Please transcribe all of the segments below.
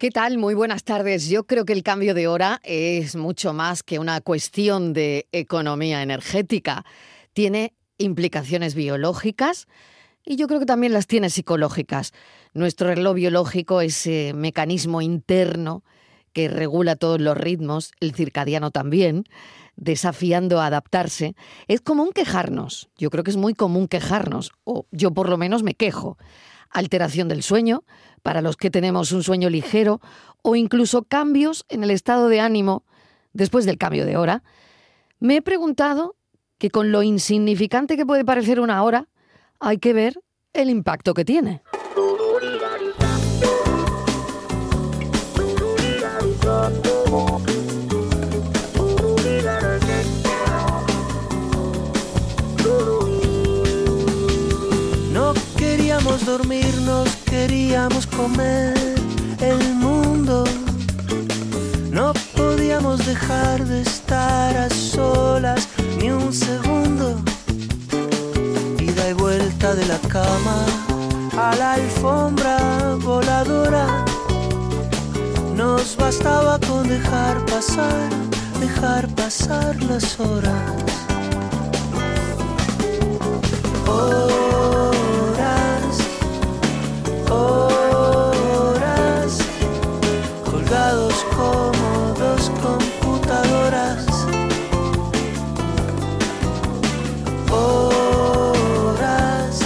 ¿Qué tal? Muy buenas tardes. Yo creo que el cambio de hora es mucho más que una cuestión de economía energética. Tiene implicaciones biológicas y yo creo que también las tiene psicológicas. Nuestro reloj biológico, ese mecanismo interno que regula todos los ritmos, el circadiano también, desafiando a adaptarse, es común quejarnos. Yo creo que es muy común quejarnos, o yo por lo menos me quejo. Alteración del sueño, para los que tenemos un sueño ligero, o incluso cambios en el estado de ánimo después del cambio de hora. Me he preguntado que con lo insignificante que puede parecer una hora, hay que ver el impacto que tiene. Dormirnos, queríamos comer el mundo. No podíamos dejar de estar a solas ni un segundo. Ida y vuelta de la cama a la alfombra voladora. Nos bastaba con dejar pasar, dejar pasar las horas. Horas, horas, colgados como dos computadoras. Horas,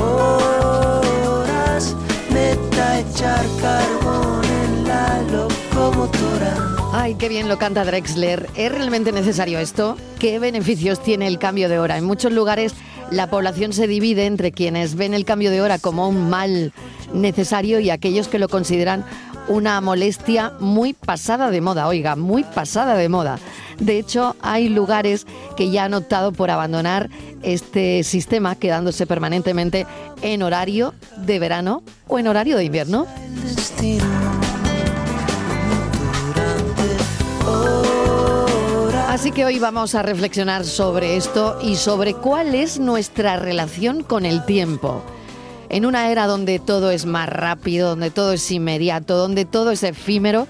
horas, meta echar carbón en la locomotora. Ay, qué bien lo canta Drexler. ¿Es realmente necesario esto? ¿Qué beneficios tiene el cambio de hora? En muchos lugares la población se divide entre quienes ven el cambio de hora como un mal necesario y aquellos que lo consideran una molestia muy pasada de moda, oiga, muy pasada de moda. De hecho, hay lugares que ya han optado por abandonar este sistema, quedándose permanentemente en horario de verano o en horario de invierno. Así que hoy vamos a reflexionar sobre esto y sobre cuál es nuestra relación con el tiempo. En una era donde todo es más rápido, donde todo es inmediato, donde todo es efímero,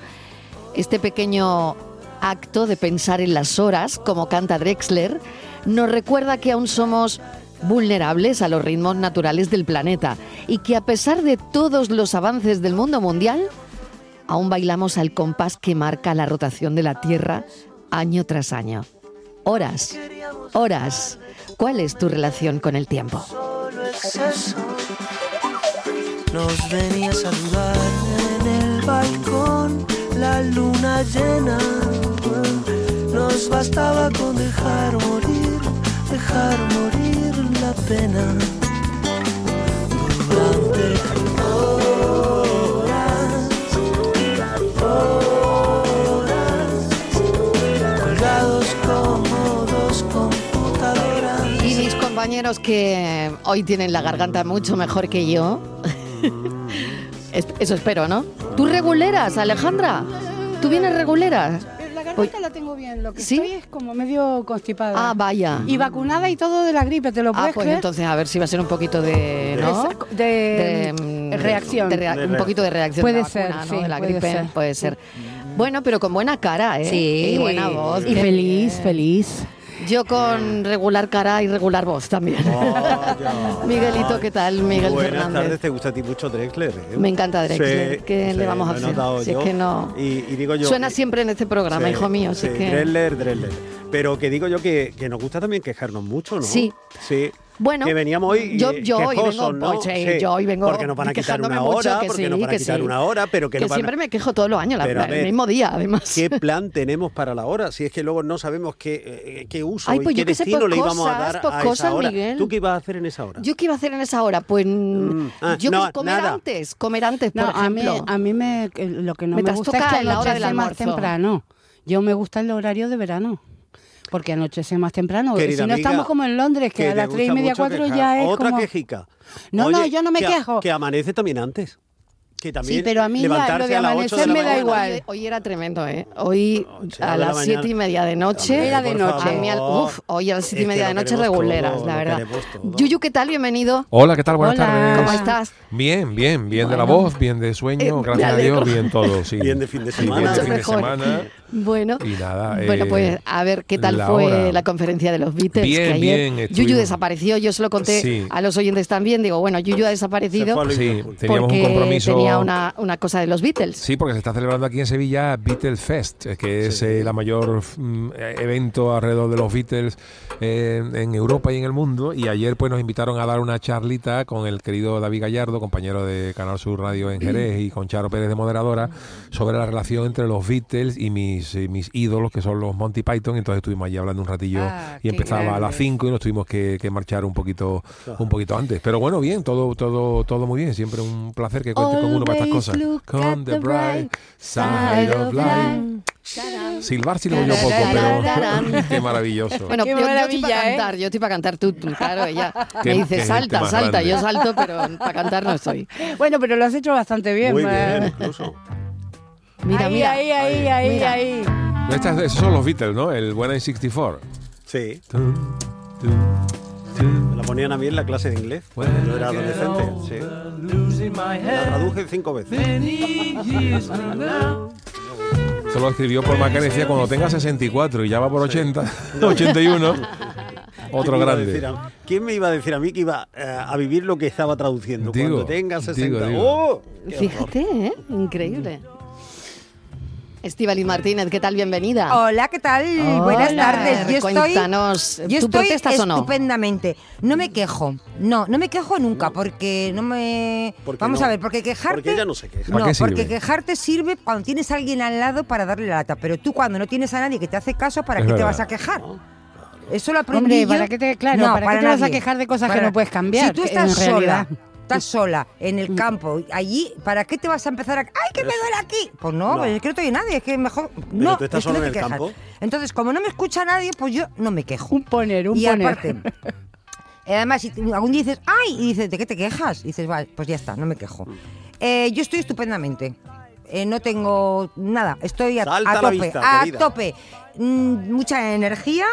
este pequeño acto de pensar en las horas, como canta Drexler, nos recuerda que aún somos vulnerables a los ritmos naturales del planeta y que a pesar de todos los avances del mundo mundial, aún bailamos al compás que marca la rotación de la Tierra año tras año. Horas, horas. ¿Cuál es tu relación con el tiempo? Nos venía a saludar en el balcón la luna llena. Nos bastaba con dejar morir, dejar morir la pena. Compañeros que hoy tienen la garganta mucho mejor que yo. Es- Eso espero, ¿no? ¿Tú reguleras, Alejandra? ¿Tú vienes regulera? La garganta la tengo bien, lo que ¿Sí? estoy es como medio constipada. Ah, vaya. y vacunada y todo de la gripe, ¿te lo Ah, puedes pues creer? entonces a ver si va a ser un poquito de, ¿no? De, de, mm, reacción. de rea- De un poquito de reacción. Puede de la ser, vacuna, ¿no? sí, de la puede gripe, ser. puede ser. Bueno, pero con buena cara, ¿eh? Sí. Y buena voz. Y feliz, bien. feliz. Yo con regular cara y regular voz también. Miguelito, ¿qué tal? Miguel Buenas Fernández. tardes, te gusta a ti mucho Drexler. ¿eh? Me encanta Drexler. Sí, ¿Qué sí, le vamos a hacer? Si es que no. Y, y digo yo. Suena siempre en este programa, Sí, hijo mío. sí, que... Drexler, Drexler. Pero que digo yo que, que nos gusta también quejarnos mucho, ¿no? Sí. Sí. Bueno, que veníamos hoy yo- yo hoy quejosos, vengo, ¿no? pues, sí, yo hoy vengo porque nos van a quitar una hora, que porque sí, nos van a que quitar sí. una hora, pero que, que nos van a- siempre me quejo todos los años, la- a el ver, mismo día, además. ¿Qué plan tenemos para la hora? Si es que luego no sabemos qué, eh, qué uso Ay, pues y yo qué destino pues le íbamos a cosas, dar a cosas, esa hora. Miguel. ¿Tú qué ibas a hacer en esa hora? ¿Yo qué iba a hacer en esa hora? Pues Mm, ah, yo no, comer nada. antes, comer antes, por No, a mí, ejemplo. a mí me, que lo que no Me me, gusta es que la hora del más almuerzo. temprano. Yo me gusta el horario de verano. Porque anochece más temprano. Querida si no amiga, estamos como en Londres, que, a las tres y media, cuatro quejar. ya es Otra como... quejica. No, no, yo no me que a- quejo. Que amanece también antes. Que también pero a mí la- levantarse lo de a las 8 de amanecer la me da igual. Hoy, hoy era tremendo, ¿eh? Hoy Ocho a la las mañana. siete y media de noche. Hombre, Era de noche. A mí al- favor. uf, hoy a las siete y Es que media de noche reguleras, todo, la verdad. Yuyu, ¿qué tal? Bienvenido. Hola, ¿qué tal? Buenas Hola. tardes. ¿Cómo estás? Bien, bien, bien de la voz, bien de sueño, Eh, gracias a. Dios, bien todo, sí. Bien de fin de Sí, semana. bien de fin de semana. Bueno, Y nada, bueno, eh, pues a ver qué tal la fue hora. la conferencia de los Beatles. Bien, que ayer bien, Yuyu desapareció, yo se lo conté Sí. a los oyentes también. Digo, bueno, Yuyu ha desaparecido Sí, teníamos porque un compromiso. tenía una, una cosa de los Beatles. Sí, porque se está celebrando aquí en Sevilla Beatles Fest, eh, que es Sí. eh, la mayor mm, evento alrededor de los Beatles eh, en Europa y en el mundo. Y ayer pues nos invitaron a dar una charlita con el querido David Gallardo, compañero de Canal Sur Radio en Jerez, y con Charo Pérez de moderadora, sobre la relación entre los Beatles y mis, eh, mis ídolos, que son los Monty Python. Entonces estuvimos allí hablando un ratillo Ah, y empezaba a las grande. 5 y nos tuvimos que, que marchar un poquito, un poquito antes. Pero bueno, bien, todo, todo, todo muy bien. Siempre un placer que cuente con uno para estas Always cosas. Con the bright side of life. Silbar sí lo oigo poco, pero qué maravilloso. Bueno, Qué yo, yo estoy maravilla, para ¿eh? cantar, yo estoy para cantar. Tú, tú, claro, ella Qué- me dice salta, salta. grande. Yo salto, pero para cantar no estoy. Bueno, pero lo has hecho bastante bien. Muy bien, incluso. Mira, ahí, mira. ahí, ahí, ahí, Mira. ahí. Estas- esos son los Beatles, ¿no? El Buena in 64. Sí, Tum, tum, tum. me la ponían a mí en la clase de inglés cuando yo era adolescente. Sí. La traduje cinco veces. Eso lo escribió por Macan decía cuando tenga 64 y ya va por 80, 81. Otro ¿Quién me iba a grande. decir a- ¿Quién me iba a decir a mí que iba eh, a vivir lo que estaba traduciendo? Digo, cuando tenga 60. digo, digo. ¡Oh! Fíjate, ¿eh? Increíble. Estivaliz Martínez, ¿qué tal? Bienvenida. Hola, ¿qué tal? Hola. Buenas tardes. Yo estoy, Cuéntanos, yo ¿tú estoy protestas o no? estupendamente. No me quejo. No, no me quejo nunca porque no me. ¿Por qué Vamos no? a ver, porque quejarte. Porque ella no se queja. ¿Para No, qué sirve? porque quejarte sirve cuando tienes a alguien al lado para darle la lata. Pero tú cuando no tienes a nadie que te hace caso, ¿para Es qué te vas a quejar? Eso lo aprendí Hombre, yo. ¿para qué te- claro, No, ¿para qué te vas a quejar de cosas que Para- no puedes cambiar, Si tú que estás en sola, realidad- estás sola en el campo, allí, ¿para qué te vas a empezar a... ¡Ay, que me duele aquí! Pues no, No. pues es que no te oye nadie, es que mejor... no, tú estás es en el quejas. campo. Entonces, como no me escucha nadie, pues yo no me quejo. Un poner, un y poner. aparte, eh, además, si algún día dices, ¡ay! Y dices, ¿de qué te quejas? Y dices, vale, pues ya está, no me quejo. Eh, yo estoy estupendamente. Eh, no tengo nada, estoy a, tope, vista, a querida. tope. Mm, mucha energía.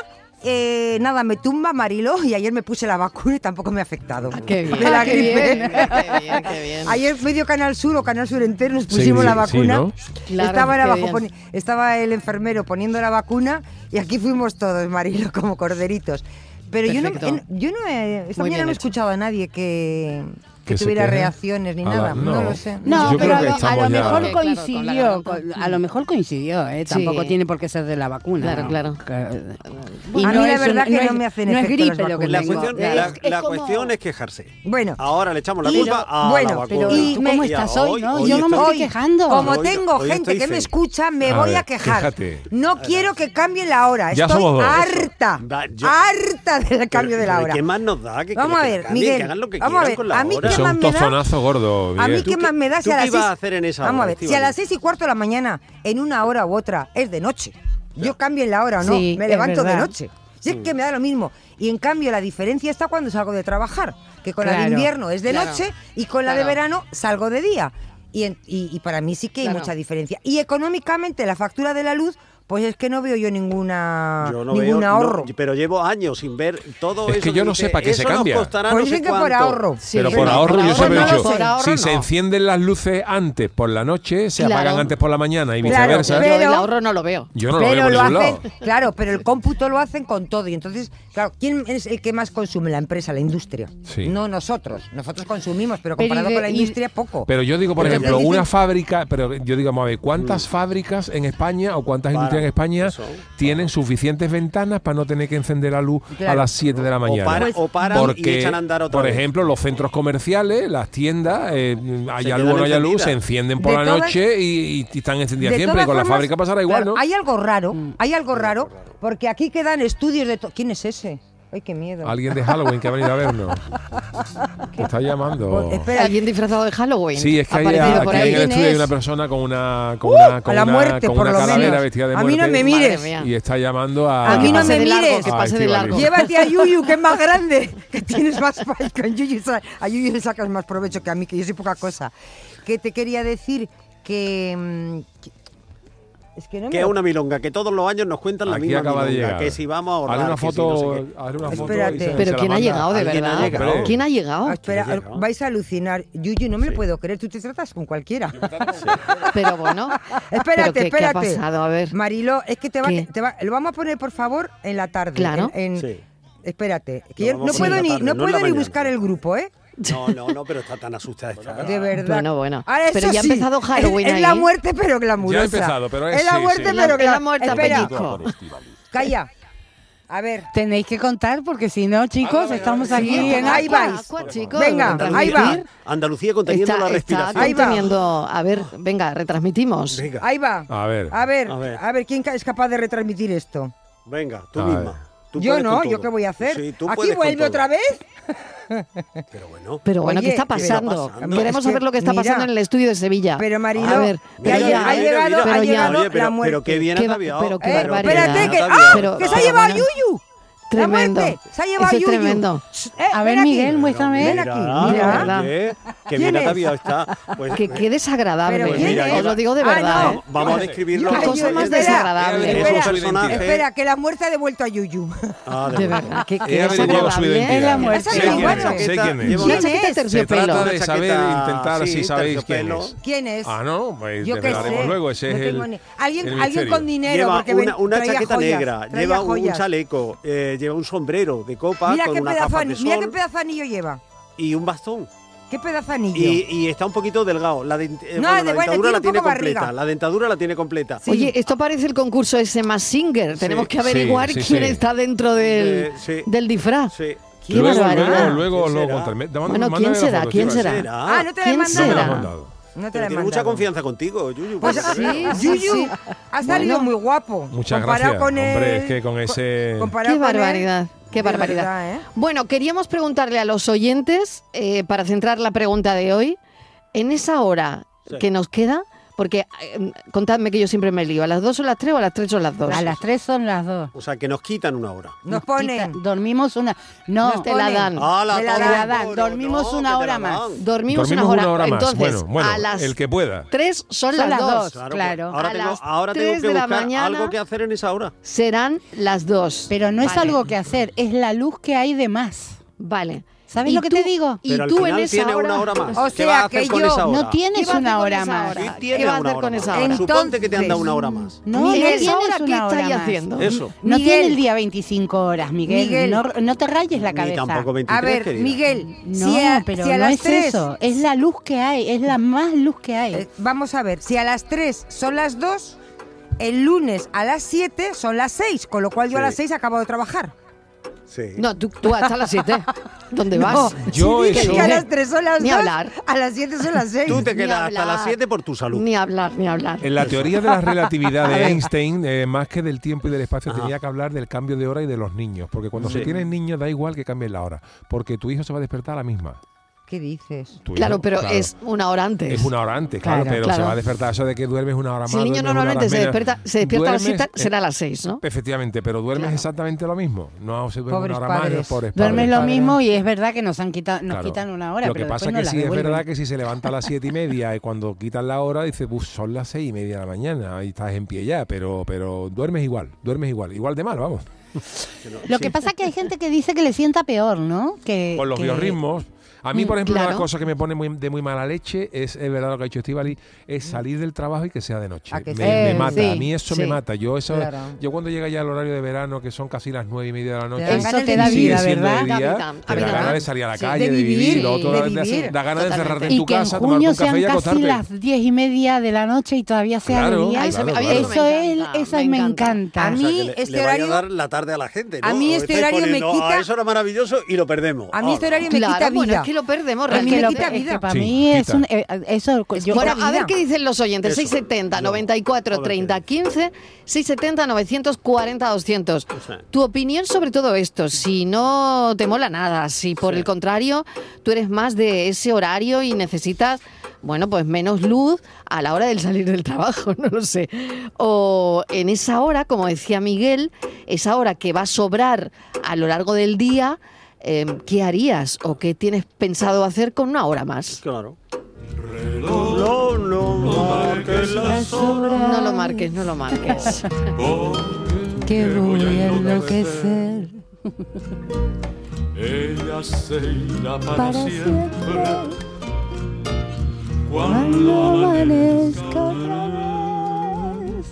Eh, nada, me tumba Marilo y ayer me puse la vacuna y tampoco me ha afectado. Ah, qué bien. De la qué gripe. bien, qué bien, qué bien. Ayer medio Canal Sur o Canal Sur entero nos Sí, pusimos sí, la sí, vacuna. ¿no? Claro, estaba, abajo estaba el enfermero poniendo la vacuna y aquí fuimos todos, Marilo, como corderitos. Pero yo no, yo no he, esta Muy mañana no he hecho. escuchado a nadie que, que ¿Que se tuviera reacciones ni la- nada. no. no. lo sé. No, Yo pero creo a lo, a mejor coincidió, con- a lo mejor coincidió, ¿eh? tampoco tiene por qué ser de la vacuna. Claro, claro. Que- A mí la verdad un- que no es- me hacen No es gripe lo que. La, tengo. cuestión, es- la, es la como- cuestión es quejarse. Bueno. Ahora le echamos la Y- culpa a bueno, la vacuna. pero Y ¿tú me- cómo estás hoy, no? Yo no me estoy- quejando. Como tengo gente que me escucha, me voy a quejar. No quiero que cambie la hora. Ya Estoy somos dos. harta. Harta del cambio de la hora. ¿Qué más nos da? Vamos a ver, Miguel, que hagan lo que vamos a ver, con la a mí Eso es un tozonazo gordo. A mí qué ¿Tú más me da si a las ibas seis- a hacer en esa Vamos hora, a ver, si a las seis y cuarto de la mañana, en una hora u otra, es de noche. Yo cambio en la hora o no, Sí, me levanto de noche. Si es que me da lo mismo. Y en cambio la diferencia está cuando salgo de trabajar, que con la de Claro, invierno es de claro, noche y con la de claro. verano salgo de día. Y, en- y- y para mí sí que hay Claro. mucha diferencia. Y económicamente la factura de la luz, pues es que no veo yo ninguna Yo no ningún veo, ahorro. no, pero llevo años sin ver todo Es eso. que yo no dice, sé para qué se "Eso nos cambia". Pues no sé dicen que por cuánto". ahorro. Sí, Pero por ahorro, por yo siempre he ahorro no, dicho, por ahorro si no. se encienden las luces antes por la noche, se Claro. apagan antes por la mañana y Claro, viceversa. pero- Yo el ahorro no lo veo. Yo no lo pero veo por lo hacen, lado. claro, pero el cómputo lo hacen con todo. Y entonces, claro, ¿quién es el que más consume? La empresa, la industria. Sí. No nosotros. Nosotros consumimos, pero Pero comparado de- con la industria, poco. Pero yo digo, por ejemplo, una fábrica, pero yo digo, vamos a ver, ¿cuántas fábricas en España o cuántas Para, en España eso. tienen suficientes ventanas para no tener que encender la luz a las 7 de la mañana? para- Pues- o paran Porque, y echan a andar otra por vez. ejemplo, los centros comerciales, las tiendas, eh, haya luz o no haya luz, se encienden por De la todas- noche y, y están encendidas siempre. Y con la fábrica pasará igual, claro, ¿no? Hay algo raro, hay algo raro, porque aquí quedan estudios de... ¿Quién es ese? Ay, qué miedo. Alguien de Halloween que ha venido a vernos. que está llamando. Espera, alguien disfrazado de Halloween. Sí, es que hay, aquí ahí. en el estudio hay una persona con una con uh, una, con una, muerte, con una calavera menos. vestida de muerte. A mí no me mires. Y está llamando a A mí no me mires. Que pase de largo. Llévate a Yuyu, que es más grande, que tienes más con Yuyu, a Yuyu le sacas más provecho que a mí, que yo soy poca cosa. Que te quería decir que, que que, no es una milonga, que todos los años nos cuentan la misma acaba milonga, que si vamos a ahorrar, una foto, haz una foto Espérate. Pero ¿quién, ha llegado, de verdad? ¿Quién ha llegado? Espera, vais a alucinar. Yuyu, no me lo puedo creer, tú te tratas con cualquiera. Pero bueno. espérate, qué, espérate. ¿qué ha pasado? A ver. Marilo, es que te va, te lo vamos a poner, por favor, en la tarde. Claro. En, en. Espérate, no puedo ni buscar el grupo, ¿eh? No, no, no, pero está tan asustada. Bueno, está. de verdad. Bueno, bueno. Pero ya sí, ha empezado Halloween. Es, la muerte, pero glamurosa. Ya ha empezado, pero es. Es la muerte, pero glamurosa. La muerte, Espera. Calla. A ver. Tenéis que contar porque si no, chicos, estamos aquí en ahí vais. venga, Andalucía, ahí va. Andalucía conteniendo la respiración. Está conteniendo. A ver, oh. venga, retransmitimos. Venga. Ahí va. A ver. A ver, a ver, a ver, ¿quién es capaz de retransmitir esto? Venga, tú misma. Yo no, ¿yo qué voy a hacer? Sí, ¿Aquí vuelve otra vez? Pero bueno. Pero bueno, Oye, ¿qué está pasando? pasando? Queremos es que, saber lo que está pasando en el estudio de Sevilla. Pero Marilo, a ver, mira, ya, mira, ha llegado, ha llegado Oye, pero, la muerte. Pero qué bien ha Pero qué eh. Espérate, que, ah, que se ha llevado a Yuyu tremendo. La muerte se ha llevado Eso es tremendo. Eh, a ver, Miguel, aquí. muéstrame. Ven aquí. Mira, mira. Que bien ataviado está. Pues, que, qué desagradable. Pues mira, os lo digo de verdad. Ah, no. eh. Vamos a describirlo. Qué cosa más desagradable. Es un Espera, espera, que la muerte ha devuelto a Yuyu. Ah, de, verdad. Qué, qué desagradable. ¿eh? Es la muerte. Una chaqueta este terciopelo. Se de saber, intentar si sabéis quién es. ¿Quién es? Ah, no, pues Yo luego. Ese es el... Alguien con dinero. Lleva una chaqueta negra, lleva un chaleco, eh, lleva un sombrero de copa mira con qué una pedazo, de sol, Mira qué pedazanillo lleva. Y un bastón. ¿Qué pedazanillo? Y, y está un poquito delgado. La, eh, no, bueno, de la dentadura la tiene completa. La dentadura la tiene completa. Oye, esto parece el concurso ese más Singer. Tenemos que averiguar quién está dentro del, eh, del disfraz. Luego, luego, luego, ¿Quién será? ¿quién será? Ah, no te ¿Quién será? No te tiene mucha confianza contigo, Yuyu. Pues ¿eh? sí, Yuyu ha salido muy guapo. Muchas comparado gracias. Con el, Hombre, con ese. Qué barbaridad. Qué barbaridad. ¿eh? Bueno, queríamos preguntarle a los oyentes, eh, para centrar la pregunta de hoy, en esa hora que nos queda, porque em, contadme que yo siempre me lío. ¿A las 2 son las 3 o a las 3 son las 2? A las 3 son las 2. O sea, que nos quitan una hora. Nos, ponen. Dormimos una. No, te la dan. La Te la dan. Dormimos una hora más. Dormimos, una hora, más. Entonces, a las que pueda. 3 son, las 2. Claro. Ahora, A tengo, que de algo que hacer en esa hora. Serán las 2. Pero no es algo que hacer, es la luz que hay de más. Vale. ¿Sabes lo que tú, te digo? Y Pero tú al final en esa tiene hora, una hora más. O sea, ¿Qué vas a hacer que yo hora? no tienes una hora más. ¿Qué, ¿Qué vas a hacer con esa hora? Entonces, Suponte que te anda una hora más. No, Miguel, no tienes ahora una ¿qué hora estáis más. haciendo? Eso. No Miguel. tiene el día 25 horas, Miguel. Miguel. No, no, te rayes la cabeza. Ni tampoco 23, a ver, querida. Miguel, no, si a, pero si a no las es 3, eso. Es la luz que hay, es la más luz que hay. Eh, vamos a ver, si a las 3 son las 2, el lunes a las 7 son las 6, con lo cual yo sí. a las 6 acabo de trabajar. Sí. No, tú, tú hasta las 7. ¿Dónde vas? No, yo sí, eso. Que a las 3 son las ni dos, hablar. a las 7 son las 6. Tú te quedas hasta las 7 por tu salud. Ni hablar, ni hablar. En la eso. teoría de la relatividad de Einstein, eh, más que del tiempo y del espacio, Ajá. tenía que hablar del cambio de hora y de los niños. Porque cuando sí. se tienen niños da igual que cambien la hora. Porque tu hijo se va a despertar a la misma. ¿Qué dices? Claro, pero es una hora antes. Es una hora antes, claro, pero se va a despertar eso de que duermes una hora más. Si el niño normalmente se despierta, se despierta a las será a las 6, ¿no? Efectivamente, pero duermes exactamente lo mismo. No se duerme Pobres una hora padres. más, pobres Duermes lo mismo y es verdad que nos han quitado, nos quitan una hora, Lo que pasa es que sí es verdad que si se levanta a las siete y media y cuando quitan la hora dice, son las seis y media de la mañana y estás en pie ya, pero, pero duermes igual, duermes igual, igual de mal, vamos. Lo que pasa es que hay gente que dice que le sienta peor, ¿no? Que, Por los biorritmos, a mí, por mm, ejemplo, una de las cosas que me pone muy, de muy mala leche es, es verdad que ha dicho Estivali, es mm. salir del trabajo y que sea de noche. Me, me, mata, a mí eso me mata. Yo cuando llega ya el horario de verano, que son casi las nueve y media de la noche, eso te da vida, ¿verdad? Día, te da ganas de salir a la calle, de vivir, lo otro, da ganas de cerrarte en tu casa, tomar un café y acostarte. casi las diez y media de la noche y todavía sea claro, día. Eso, es, me encanta. A mí este horario dar la tarde a la gente. A mí este horario me quita. Ah, eso era maravilloso y lo perdemos. A mí este horario me quita vida lo- realmente. quita es vida. que para Sí, mí es un... eh, eso, yo, Bueno, a ver qué dicen los oyentes. Eso. 670 No. 94 A ver qué 30 15, 670 940 200. Sí. Tu opinión sobre todo esto, si no te mola nada, si por Sí. el contrario tú eres más de ese horario y necesitas, bueno, pues menos luz a la hora del salir del trabajo, no lo sé. O en esa hora, como decía Miguel, esa hora que va a sobrar a lo largo del día, eh, ¿qué harías o qué tienes pensado hacer con una hora más? Claro. No, no, marques las horas. No lo marques, no lo marques. que voy a enloquecer Ella se irá para, para siempre. Cuando cuando amanezca amanezca otra vez.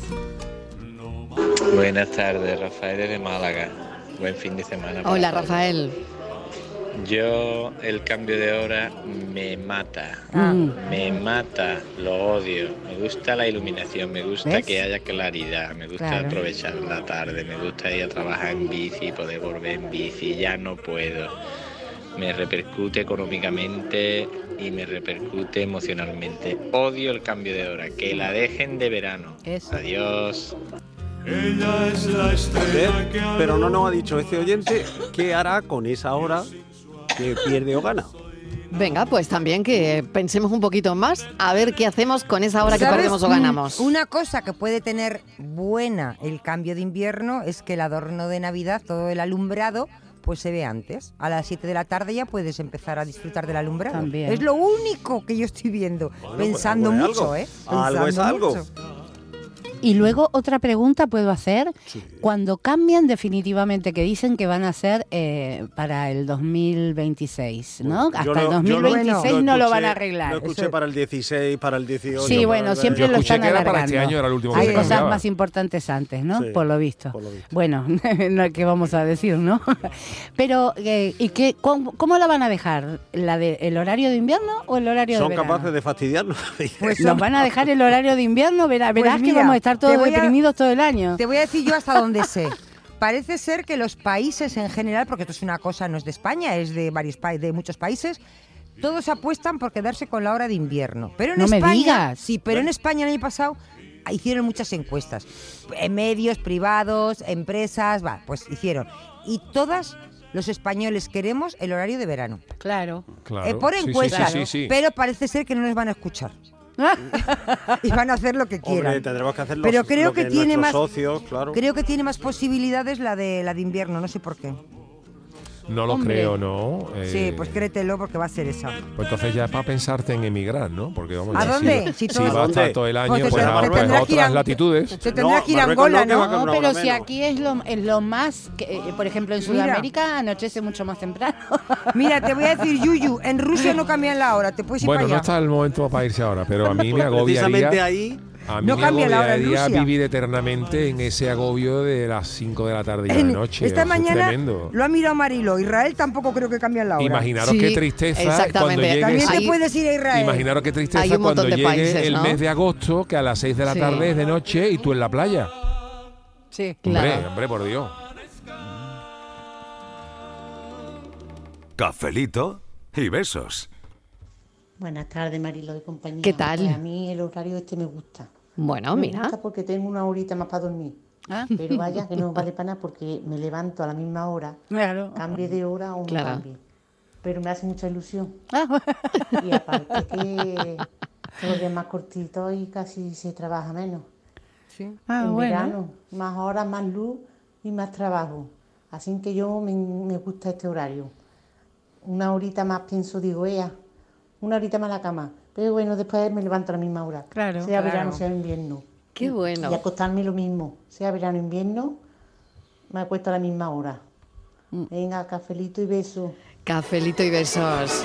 Buenas tardes, Rafael desde Málaga. Buen fin de semana. Hola, todos. Rafael. Yo el cambio de hora me mata. Mm. Me mata, lo odio. Me gusta la iluminación, me gusta ¿Ves? que haya claridad, me gusta Claro. aprovechar la tarde, me gusta ir a trabajar en bici, poder volver en bici, ya no puedo. Me repercute económicamente y me repercute emocionalmente. Odio el cambio de hora, que la dejen de verano. Eso. Adiós. Ella es la estrella que ¿Eh? Pero no nos ha dicho este oyente qué hará con esa hora que pierde o gana. Venga, pues también que pensemos un poquito más a ver qué hacemos con esa hora que perdemos o ganamos. Una cosa que puede tener buena el cambio de invierno es que el adorno de Navidad, todo el alumbrado, pues se ve antes. A las 7 de la tarde ya puedes empezar a disfrutar del alumbrado. También. Es lo único que yo estoy viendo, Bueno, pensando pues mucho, algo. ¿eh? Algo es Pensando algo. mucho. Y luego otra pregunta puedo hacer. Cuando cambian definitivamente, que dicen que van a ser eh, para el 2026, ¿no? Yo Hasta lo- el yo 2026 lo no lo escuché- van a arreglar. Lo escuché Eso- para el 16, para el 18. Sí, bueno, siempre lo escuché están que era para alargando. este año, era el último que Hay cosas más importantes antes, ¿no? Sí, por lo visto. por lo visto. Bueno, no, ¿qué vamos a decir, no? Pero, eh, ¿y qué, cómo, cómo la van a dejar? ¿La de, ¿El horario de invierno o el horario Son de verano? capaces de fastidiarnos. Pues ¿Nos van a dejar el horario de invierno? Verá- Pues verás que mira, vamos a estar todos te voy a- deprimidos todo el año. Te voy a decir yo hasta dónde sé. Parece ser que los países en general, porque esto es una cosa, no es de España, es de varios pa- de muchos países, todos apuestan por quedarse con la hora de invierno. Pero en No me España, digas. sí, pero en España el año pasado hicieron muchas encuestas, en medios privados, empresas, va, pues hicieron y todas los españoles queremos el horario de verano. Claro. Claro. Eh, por Sí, sí, encuestas, sí, sí, sí. pero parece ser que no nos van a escuchar. y van a hacer lo que quieran. Hombre, tendremos que hacer los, Pero creo lo que tiene nuestros más- socios, claro. Creo que tiene más posibilidades la de la de invierno, no sé por qué. No lo Hombre. creo, ¿no? Eh, Sí, pues créetelo porque va a ser esa. Pues entonces ya es para pensarte en emigrar, ¿no? Porque vamos ¿A ya, dónde? Si, Si si todo- va a estar todo el año, Pues pues, tendrá- a, pues, otras latitudes. Se tendrá No, que ir a no, Angola, ¿no? No, pero si aquí es lo, es lo más, que, eh, por ejemplo, en Mira. Sudamérica anochece mucho más temprano. Mira, te voy a decir, Yuyu, en Rusia no cambian la hora, te puedes ir Bueno, no para allá. está el momento para irse ahora, pero a mí me Pues precisamente agobiaría. ahí A mí No me cambia la hora en Rusia. vivir eternamente en ese agobio de las 5 de la tarde y de En- noche. Esta mañana tremendo. lo ha mirado Marilo. Israel tampoco creo que cambian la hora. Imaginaros Sí, qué tristeza exactamente. cuando llegue También te Ahí- puedes ir a Israel. Imaginaros qué Hay tristeza un cuando montón de llegue países, el ¿no? mes de agosto, que a las 6 de la Sí. tarde es de noche y tú en la playa. Sí. Hombre, Claro. hombre, por Dios. Cafelito y besos. Buenas tardes, Marilo y compañía. ¿Qué tal? Pues a mí el horario este me gusta. Bueno, me mira. gusta porque tengo una horita más para dormir. Ah. Pero vaya que no vale para nada porque me levanto a la misma hora, Claro. cambie de hora o no Claro. cambie. Pero me hace mucha ilusión. Ah, Y aparte que los días más cortitos y casi se trabaja menos. ah, en bueno. verano, más horas, más luz y más trabajo. Así que yo me, me gusta este horario. Una horita más pienso, digo, ea, una horita más a la cama. Pero bueno, después me levanto a la misma hora. Claro, Sea claro. verano, sea invierno. Qué bueno. Y acostarme lo mismo. Sea verano, invierno, me acuesto a la misma hora. Mm. Venga, cafelito y beso. Cafelito y besos.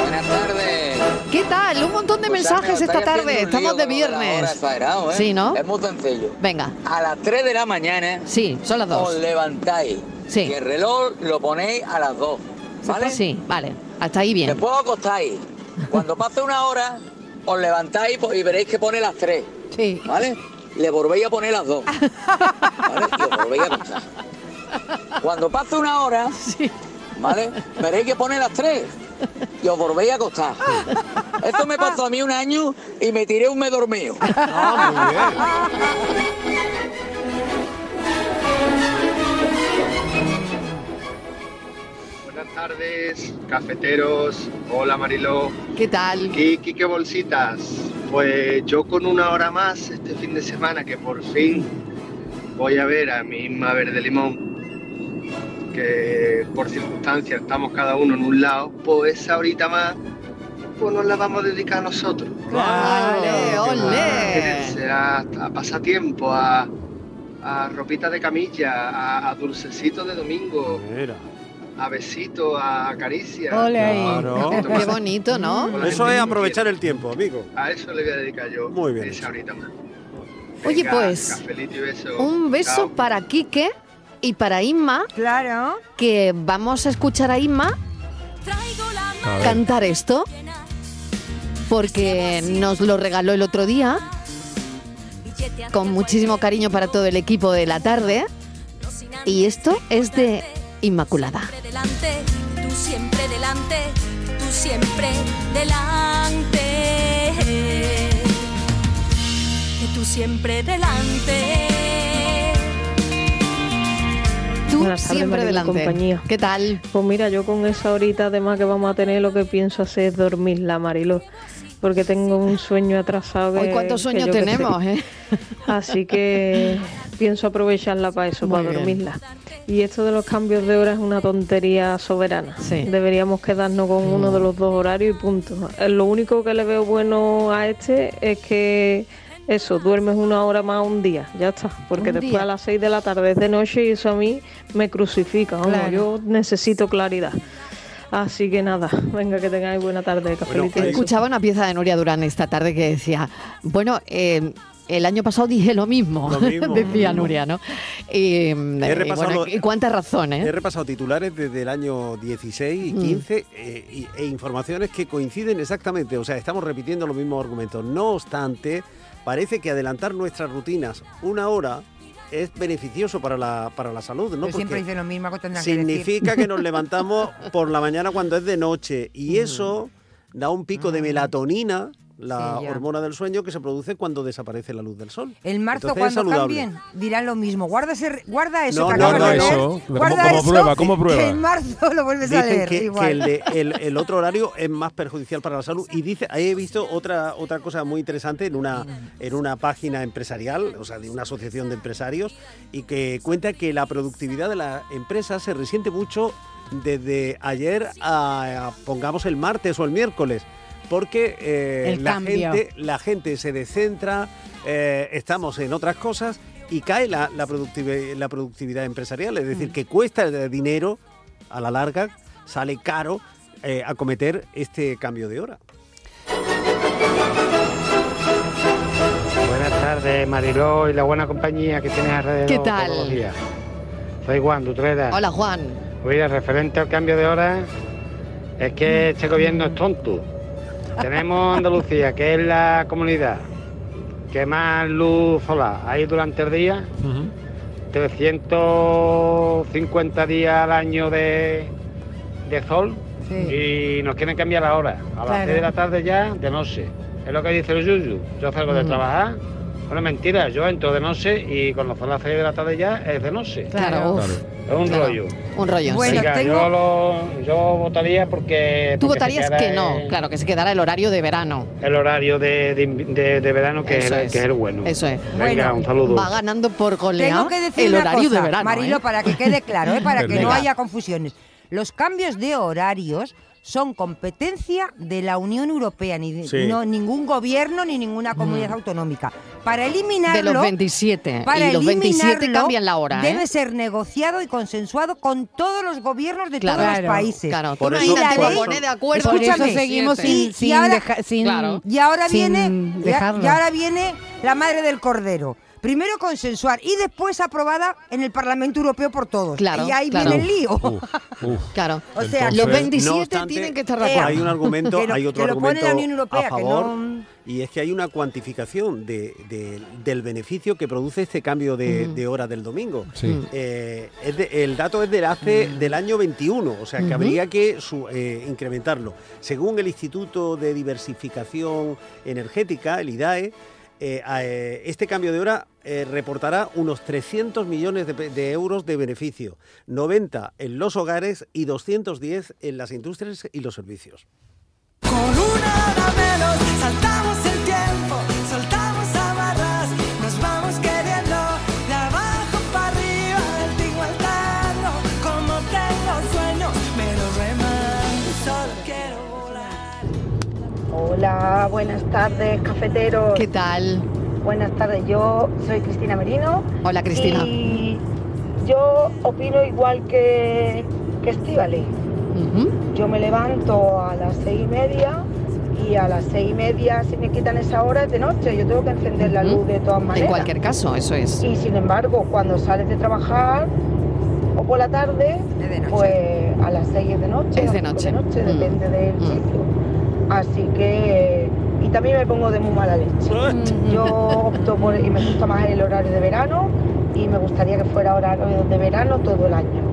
Buenas tardes. ¿Qué tal? Un montón de mensajes esta tarde. Estamos de viernes. ¿eh? Sí, ¿no? Es muy sencillo. Venga. A las 3 de la mañana Sí, son las os dos. levantáis. Sí. Y el reloj lo ponéis a las 2. ¿Vale? Sí, vale. Hasta ahí bien. Después os acostáis. Cuando pase una hora, os levantáis y veréis que pone las 3. Sí. ¿Vale? Le volvéis a poner las 2. ¿Vale? Y os volvéis a acostar. Cuando pase una hora, ¿vale? Veréis que pone las 3. y os volvéis a acostar. Esto me pasó a mí un año y me tiré un mes dormido. Buenas tardes, cafeteros. Hola Mariló. ¿Qué tal? Kiki, qué bolsitas. Pues yo con una hora más este fin de semana que por fin voy a ver a mi Isma Verde Limón, que por circunstancias estamos cada uno en un lado, pues esa horita más pues nos la vamos a dedicar a nosotros. ¡Ole, ole! A, a pasatiempo, a, a ropita de camilla, a, a dulcecito de domingo, a besito, a caricia. Ole ahí. Claro. Qué bonito, ¿no? Eso es aprovechar el tiempo, amigo. A eso le voy a dedicar yo. Muy bien Esa horita más. Oye, pues, beso. Un beso Chao. para Quique y para Inma. Claro. Que vamos a escuchar a Inma A cantar esto. Porque nos lo regaló el otro día. Con muchísimo cariño para todo el equipo de la tarde. Y esto es de Inmaculada. Delante, tú siempre delante, tú siempre delante. Que tú siempre delante. Tú Buenas tardes, siempre delante. compañía. ¿Qué tal? Pues mira, yo con esa horita además que vamos a tener, lo que pienso hacer es dormir la Mariló. Porque tengo un sueño atrasado. Que, Hoy cuántos sueños tenemos, ¿eh? Así que pienso aprovecharla para eso, Muy para bien. dormirla. Y esto de los cambios de hora es una tontería soberana. Deberíamos quedarnos con uno de los dos horarios y punto. Lo único que le veo bueno a este es que eso, duermes una hora más un día, ya está. Porque después día. a las 6 de la tarde es de noche y eso a mí me crucifica. Claro. Yo necesito claridad. Así que nada, venga que tengáis buena tarde. Escuchaba una pieza de Nuria Durán esta tarde que decía, bueno, eh, el año pasado dije lo mismo, Lo mismo. decía Nuria, ¿no? Y, eh, repasado bueno, lo- y cuánta razón, He ¿eh? repasado titulares desde el año 16 y Mm. 15 eh, y- e informaciones que coinciden exactamente, o sea, estamos repitiendo los mismos argumentos. No obstante, parece que adelantar nuestras rutinas una hora es beneficioso para la, para la salud, ¿no? Yo siempre dice lo mismo que significa que nos levantamos por la mañana cuando es de noche y eso da un pico de melatonina, la Sí, hormona del sueño que se produce cuando desaparece la luz del sol. El marzo Entonces es cuando cambien dirán lo mismo. Guarda, ese, guarda eso No, que no, acabas no, de leer. eso. ¿Cómo- Guarda cómo eso, prueba? ¿Cómo prueba? En marzo lo vuelves a leer. que, igual. que el, de- el- el otro horario es más perjudicial para la salud y dice ahí he visto otra otra cosa muy interesante en una en una página empresarial o sea de una asociación de empresarios y que cuenta que la productividad de la empresa se resiente mucho desde ayer a, a, pongamos el martes o el miércoles porque eh, la cambio. gente la gente se descentra eh, estamos en otras cosas y cae la, la, productivi- la productividad empresarial es decir que cuesta el dinero a la larga sale caro eh, acometer este cambio de hora. Buenas tardes, Mariló y la buena compañía que tienes alrededor ¿Qué tal? todos los días. Soy Juan Dutrera. Hola, Juan. Oye, referente al cambio de hora, es que este gobierno es tonto. Tenemos Andalucía, que es la comunidad que más luz solar hay durante el día. 350 días al año de, de sol y nos quieren cambiar la hora. A las Claro. 6 de la tarde ya de noche. Es lo que dice el Yuyu. Yo salgo de trabajar. Bueno, mentira, yo entro de noche y cuando son las 6 de la tarde ya es de noche. Claro, uf. Es un Claro. rollo. Un rollo. Bueno, tengo- yo, lo- yo votaría porque... Tú porque votarías que no, claro, que se quedara el horario de verano. El horario de, de, de- de verano que es, que es el bueno. Eso es. Venga, un saludo. Va ganando por goleada Tengo que decir el una horario cosa, de verano. Marilo, ¿eh? para que quede claro, ¿eh? para que no haya confusiones. Los cambios de horarios son competencia de la Unión Europea, ni de- Sí. no ningún gobierno ni ninguna comunidad autonómica. Para eliminarlo, De los 27. para y los 27 eliminarlo, cambian la hora. ¿eh? Debe ser negociado y consensuado con todos los gobiernos de Claro. todos los países. claro. Por eso- y de acuerdo. Por eso Escúchame. seguimos Y- sin, y sin ahora- deja- sin- Claro. y ahora sin viene, dejarlo. y ahora viene la madre del cordero. Primero consensuar y después aprobada en el Parlamento Europeo por todos. Claro, y ahí claro. viene el lío. Claro. O sea, los Entonces, 27 no obstante, tienen que estar de acuerdo. Hay un argumento, que lo- hay otro que lo pone argumento la Unión Europea, a que favor no- y es que hay una cuantificación de- de- del beneficio que produce este cambio de, de hora del domingo. Sí. Eh, es de- el dato es del hace del año 21, o sea que habría que su- eh, incrementarlo. Según el Instituto de Diversificación Energética, el IDAE, eh, eh, este cambio de hora eh, reportará unos 300 millones de, euros de beneficio, 90 en los hogares y 210 en las industrias y los servicios. Hola, buenas tardes, cafeteros. ¿Qué tal? Buenas tardes, yo soy Cristina Merino. Hola, Cristina. Y yo opino igual que, que Estíbaliz. Yo me levanto a las seis y media y a las seis y media si me quitan esa hora es de noche. Yo tengo que encender la luz de todas maneras. En cualquier caso, eso es. Y sin embargo, cuando sales de trabajar o por la tarde, pues a las 6 es de noche. Es de a las noche. Mm. depende del sitio. Así que. Y también me pongo de muy mala leche. Yo opto por. Y me gusta más el horario de verano y me gustaría que fuera horario de verano todo el año.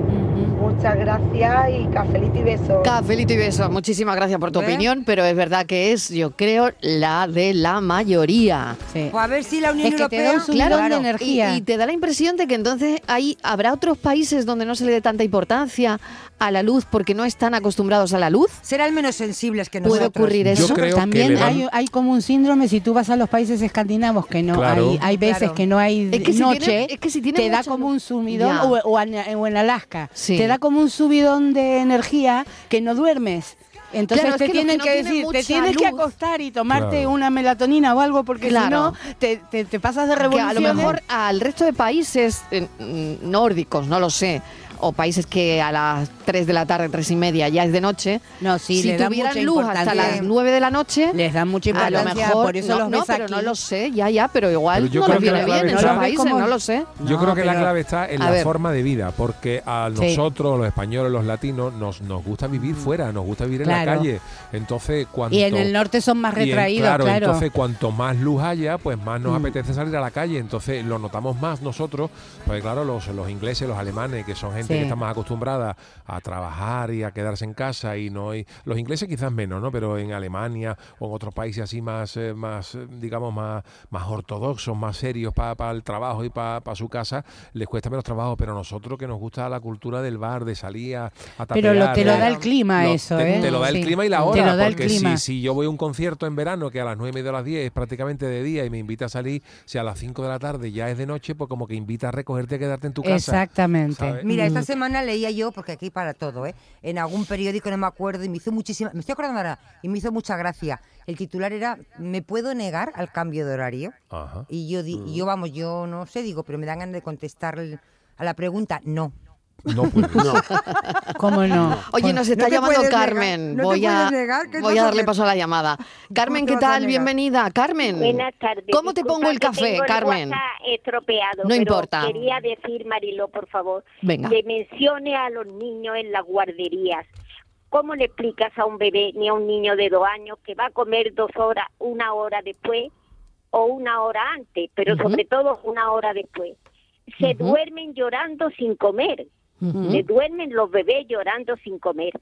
Muchas gracias y cafelito y besos. Cafelito y besos. Muchísimas gracias por tu ¿Eh? opinión, pero es verdad que es, yo creo, la de la mayoría. Pues a ver si la Unión Es que te da Europea. un Claro, de y- energía. Y, te da la impresión de que entonces hay, habrá otros países donde no se le dé tanta importancia a la luz porque no están acostumbrados a la luz. Serán menos sensibles que ¿Puede nosotros. ocurrir eso? creo También dan- hay, hay como un síndrome si tú vas a los países escandinavos que no Claro. hay, hay veces Claro. que no hay Es que si noche, tiene- es que si tiene te da como luz- un subidón Ya. o, o en, o en Alaska, Sí. te da como un subidón de energía que no duermes. Entonces Claro, es te que tienen que no que, tienen decir, te mucha tienes que acostar y tomarte Claro. una melatonina o algo porque Claro. si no te, te- te pasas de Que a lo mejor al resto de países eh, nórdicos, no lo sé, o países que a las 3 de la tarde, 3 y media ya es de noche, no, sí, si tuvieran mucha luz hasta importancia. las 9 de la noche, les dan mucha a lo importancia, mejor por eso no, los no, ves pero aquí. no lo sé, ya, ya, pero igual Pero yo no creo les viene la bien clave en está- esos países, como- no lo sé. Yo No, creo que la clave está en la ver. forma de vida, porque a Sí. nosotros, los españoles, los latinos, nos, nos gusta vivir fuera, nos gusta vivir en la calle. Entonces, cuando Y en el norte son más en- retraídos, claro, claro. entonces cuanto más luz haya, pues más nos Mm. apetece salir a la calle. Entonces lo notamos más nosotros, porque claro, los, los ingleses, los alemanes, que son gente Sí. que está más acostumbrada a trabajar y a quedarse en casa y no hay, los ingleses quizás menos, ¿no? Pero en Alemania o en otros países así más, eh, más eh, digamos, más, más ortodoxos, más serios para el trabajo y para su casa, les cuesta menos trabajo. Pero nosotros que nos gusta la cultura del bar, de salir a, a Pero lo- te lo eh, da el clima lo- eso, te, ¿eh? te lo da el clima y la Te hora, lo da el porque si, clima. si yo voy a un concierto en verano que a las 9 y media a las 10 es prácticamente de día y me invita a salir, si a las 5 de la tarde ya es de noche, pues como que invita a recogerte a quedarte en tu casa. Exactamente. ¿sabes? Mira, esta Mm. semana leía yo, porque aquí para todo, ¿eh? en algún periódico, no me acuerdo, y me hizo muchísima, me estoy acordando ahora, y me hizo mucha gracia. El titular era, ¿me puedo negar al cambio de horario? Ajá. Y yo, di- y yo vamos, yo no sé, digo, pero me dan ganas de contestar a la pregunta, no. No puedes. ¿Cómo no? Oye, nos está No llamando Carmen. no voy a, puedes negar, ¿qué voy a darle paso a la llamada. Carmen, ¿qué tal? Bienvenida. Carmen. Buenas tardes. ¿Cómo te pongo el café, tengo Carmen? Estropeado. No pero importa. Quería decir, Mariló, por favor, Venga. que mencione a los niños en las guarderías. ¿Cómo le explicas a un bebé ni a un niño de dos años que va a comer dos horas, una hora después o una hora antes, pero sobre todo una hora después? Se duermen llorando sin comer. Ujú. Se duermen los bebés llorando sin comer.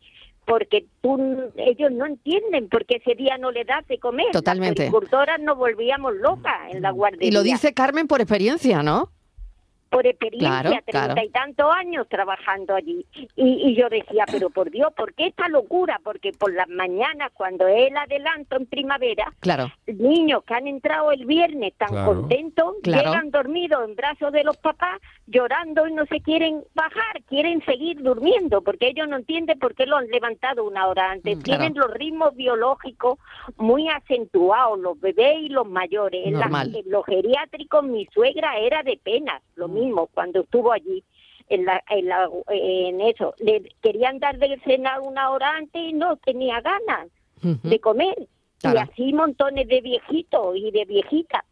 Porque tú, ellos no entienden porque ese día no le das de comer. Totalmente. Las agricultoras nos volvíamos locas en la guardería Y lo dice Carmen por experiencia, ¿no? Por experiencia, Claro, treinta claro. y tantos años trabajando allí. Y, y yo decía, pero por Dios, ¿por qué esta locura? Porque por las mañanas, cuando es el adelanto en primavera, Claro. niños que han entrado el viernes tan Claro. contentos, Claro. llegan dormidos en brazos de los papás, llorando y no se quieren bajar, quieren seguir durmiendo, porque ellos no entienden por qué lo han levantado una hora antes. Mm, claro. Tienen los ritmos biológicos muy acentuados, los bebés y los mayores. En, la- en los geriátricos mi suegra era de pena, Mm. lo mismo, cuando estuvo allí. En, la, en, la- en eso, le querían dar de cenar una hora antes y no tenía ganas de comer. Claro. Y así montones de viejitos y de viejitas.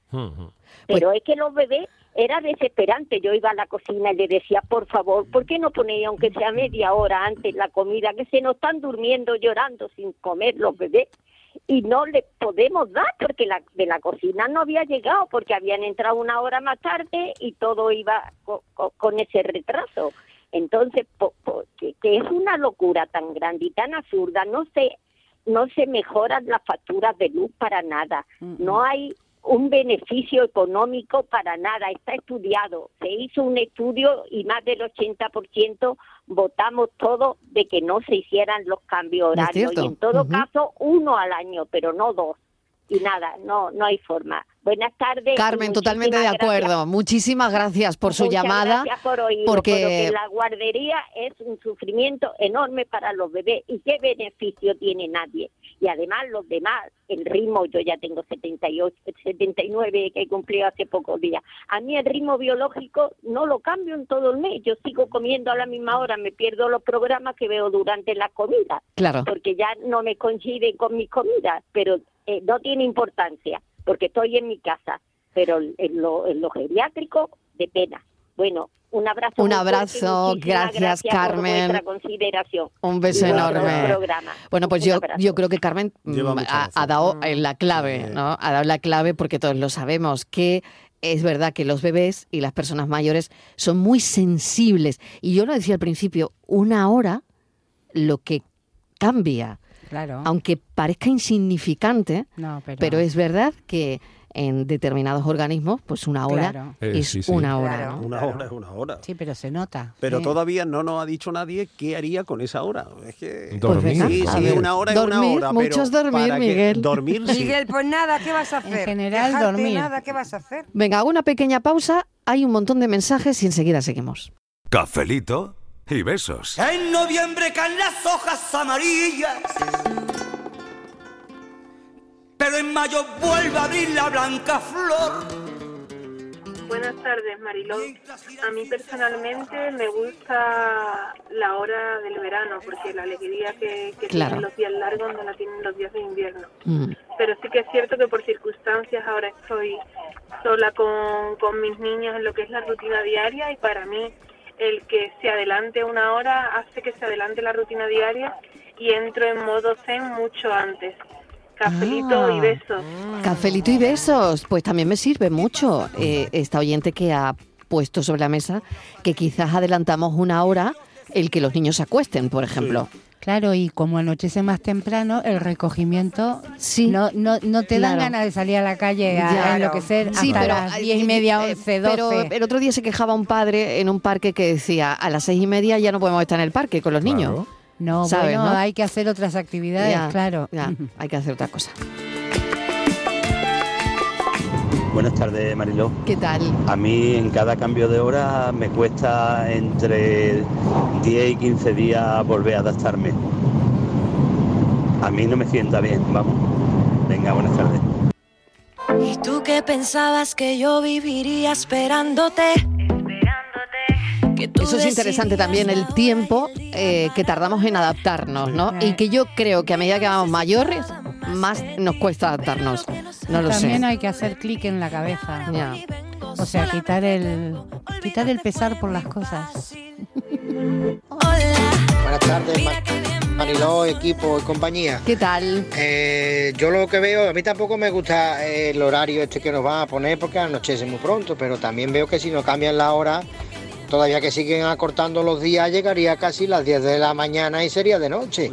Pero es que los bebés era desesperante. Yo iba a la cocina y le decía, por favor, ¿por qué no ponéis, aunque sea media hora antes, la comida? Que se nos están durmiendo, llorando sin comer los bebés. Y no le podemos dar porque la, de la cocina no había llegado, porque habían entrado una hora más tarde y todo iba co- co- con ese retraso. Entonces, po- po- que, que es una locura tan grande y tan absurda, no se, no se mejoran las facturas de luz para nada. No hay un beneficio económico para nada, está estudiado. Se hizo un estudio y más del 80% votamos todo de que no se hicieran los cambios horarios. Y en todo caso, uno al año, pero no dos. Y nada, no, no hay forma. Buenas tardes. Carmen, totalmente de acuerdo. gracias. Muchísimas gracias por su Muchas llamada. gracias por oírlo, porque porque la guardería es un sufrimiento enorme para los bebés y qué beneficio tiene nadie. Y además los demás, el ritmo, yo ya tengo 78, 79 que he cumplido hace pocos días. A mí el ritmo biológico no lo cambio en todo el mes. Yo sigo comiendo a la misma hora, me pierdo los programas que veo durante la comida. Claro. Porque ya no me coinciden con mis comidas, pero eh, no tiene importancia, porque estoy en mi casa. Pero en lo, en lo geriátrico, de pena. Bueno, un abrazo. Un abrazo, gracias, por Carmen. vuestra consideración. Un beso por enorme. Bueno, pues yo, yo creo que Carmen mm, ha, ha dado eh, la clave, ¿no? Ha dado la clave porque todos lo sabemos, que es verdad que los bebés y las personas mayores son muy sensibles. Y yo lo decía al principio, una hora lo que cambia, Claro. aunque parezca insignificante, No, pero, pero es verdad que en determinados organismos, pues una hora Claro. Eh, es sí, sí. una hora. Claro. ¿no? Una hora es una hora. Sí, pero se nota. Pero todavía no nos ha dicho nadie qué haría con esa hora. Es que... Dormir. venga, Sí, una hora es una Dormir, hora. pero muchos dormir, para que- Miguel. Dormir, sí. Miguel, pues nada, ¿qué vas a hacer? general, Dejarte dormir. nada, ¿qué vas a hacer? Venga, hago una pequeña pausa, hay un montón de mensajes y enseguida seguimos. Cafelito y besos. En noviembre caen las hojas amarillas. Pero en mayo vuelve a abrir la blanca flor. Buenas tardes, Mariló. A mí personalmente me gusta la hora del verano porque la alegría que, que Claro. tienen los días largos no la tienen los días de invierno. Mm. Pero sí que es cierto que por circunstancias ahora estoy sola con, con mis niños en lo que es la rutina diaria y para mí el que se adelante una hora hace que se adelante la rutina diaria y entro en modo zen mucho antes. Cafelito y Ah. besos. Cafelito y besos, pues también me sirve mucho eh, esta oyente que ha puesto sobre la mesa que quizás adelantamos una hora el que los niños se acuesten, por ejemplo. Claro, y como anochece más temprano, el recogimiento Sí. no, no, no te dan Claro. ganas de salir a la calle a Ya. enloquecer Sí, hasta pero las eh, diez y media, eh, once, Pero doce. el otro día se quejaba un padre en un parque que decía a las seis y media ya no podemos estar en el parque con los niños. No, ¿sabes, bueno, no? hay que hacer otras actividades, Ya, claro. ya, hay que hacer otra cosa. Buenas tardes, Mariló. ¿Qué tal? A mí en cada cambio de hora me cuesta entre 10 y 15 días volver a adaptarme. A mí no me sienta bien, vamos. Venga, buenas tardes. ¿Y tú qué pensabas que yo viviría esperándote? Eso es interesante también, el tiempo eh, que tardamos en adaptarnos, ¿no? Y que yo creo que a medida que vamos mayores, más nos cuesta adaptarnos. No lo También sé. hay que hacer clic en la cabeza. O sea, quitar el quitar el pesar por las cosas. Buenas tardes, Ma- Mariló, equipo y compañía. ¿Qué tal? Eh, yo lo que veo, a mí tampoco me gusta eh, el horario este que nos van a poner porque anochece muy pronto, pero también veo que si no cambian la hora, todavía que siguen acortando los días, llegaría casi las 10 de la mañana y sería de noche.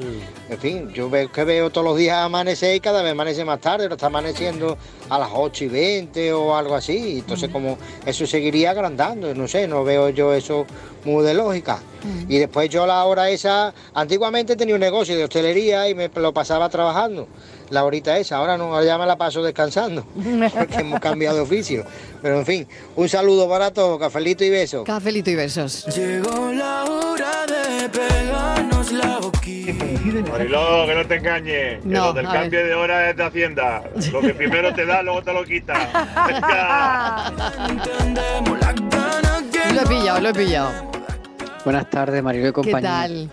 En fin, yo veo que veo todos los días amanecer y cada vez amanece más tarde, pero está amaneciendo a las 8 y 20 o algo así. Entonces, como eso seguiría agrandando, no sé, no veo yo eso muy de lógica. Y después yo a la hora esa, antiguamente tenía un negocio de hostelería y me lo pasaba trabajando. La horita esa, ahora no, ahora ya me la paso descansando, porque hemos cambiado de oficio. Pero en fin, un saludo para todos, cafelito y besos. Cafelito y besos. Llegó la hora de pegarnos la boquilla. Mariló, que no te engañes. Que No, lo del ver. cambio de hora es de Hacienda. Lo que primero te da, luego te lo quita. Lo he pillado, lo he pillado. Buenas tardes, Mariló y ¿Qué compañía. tal?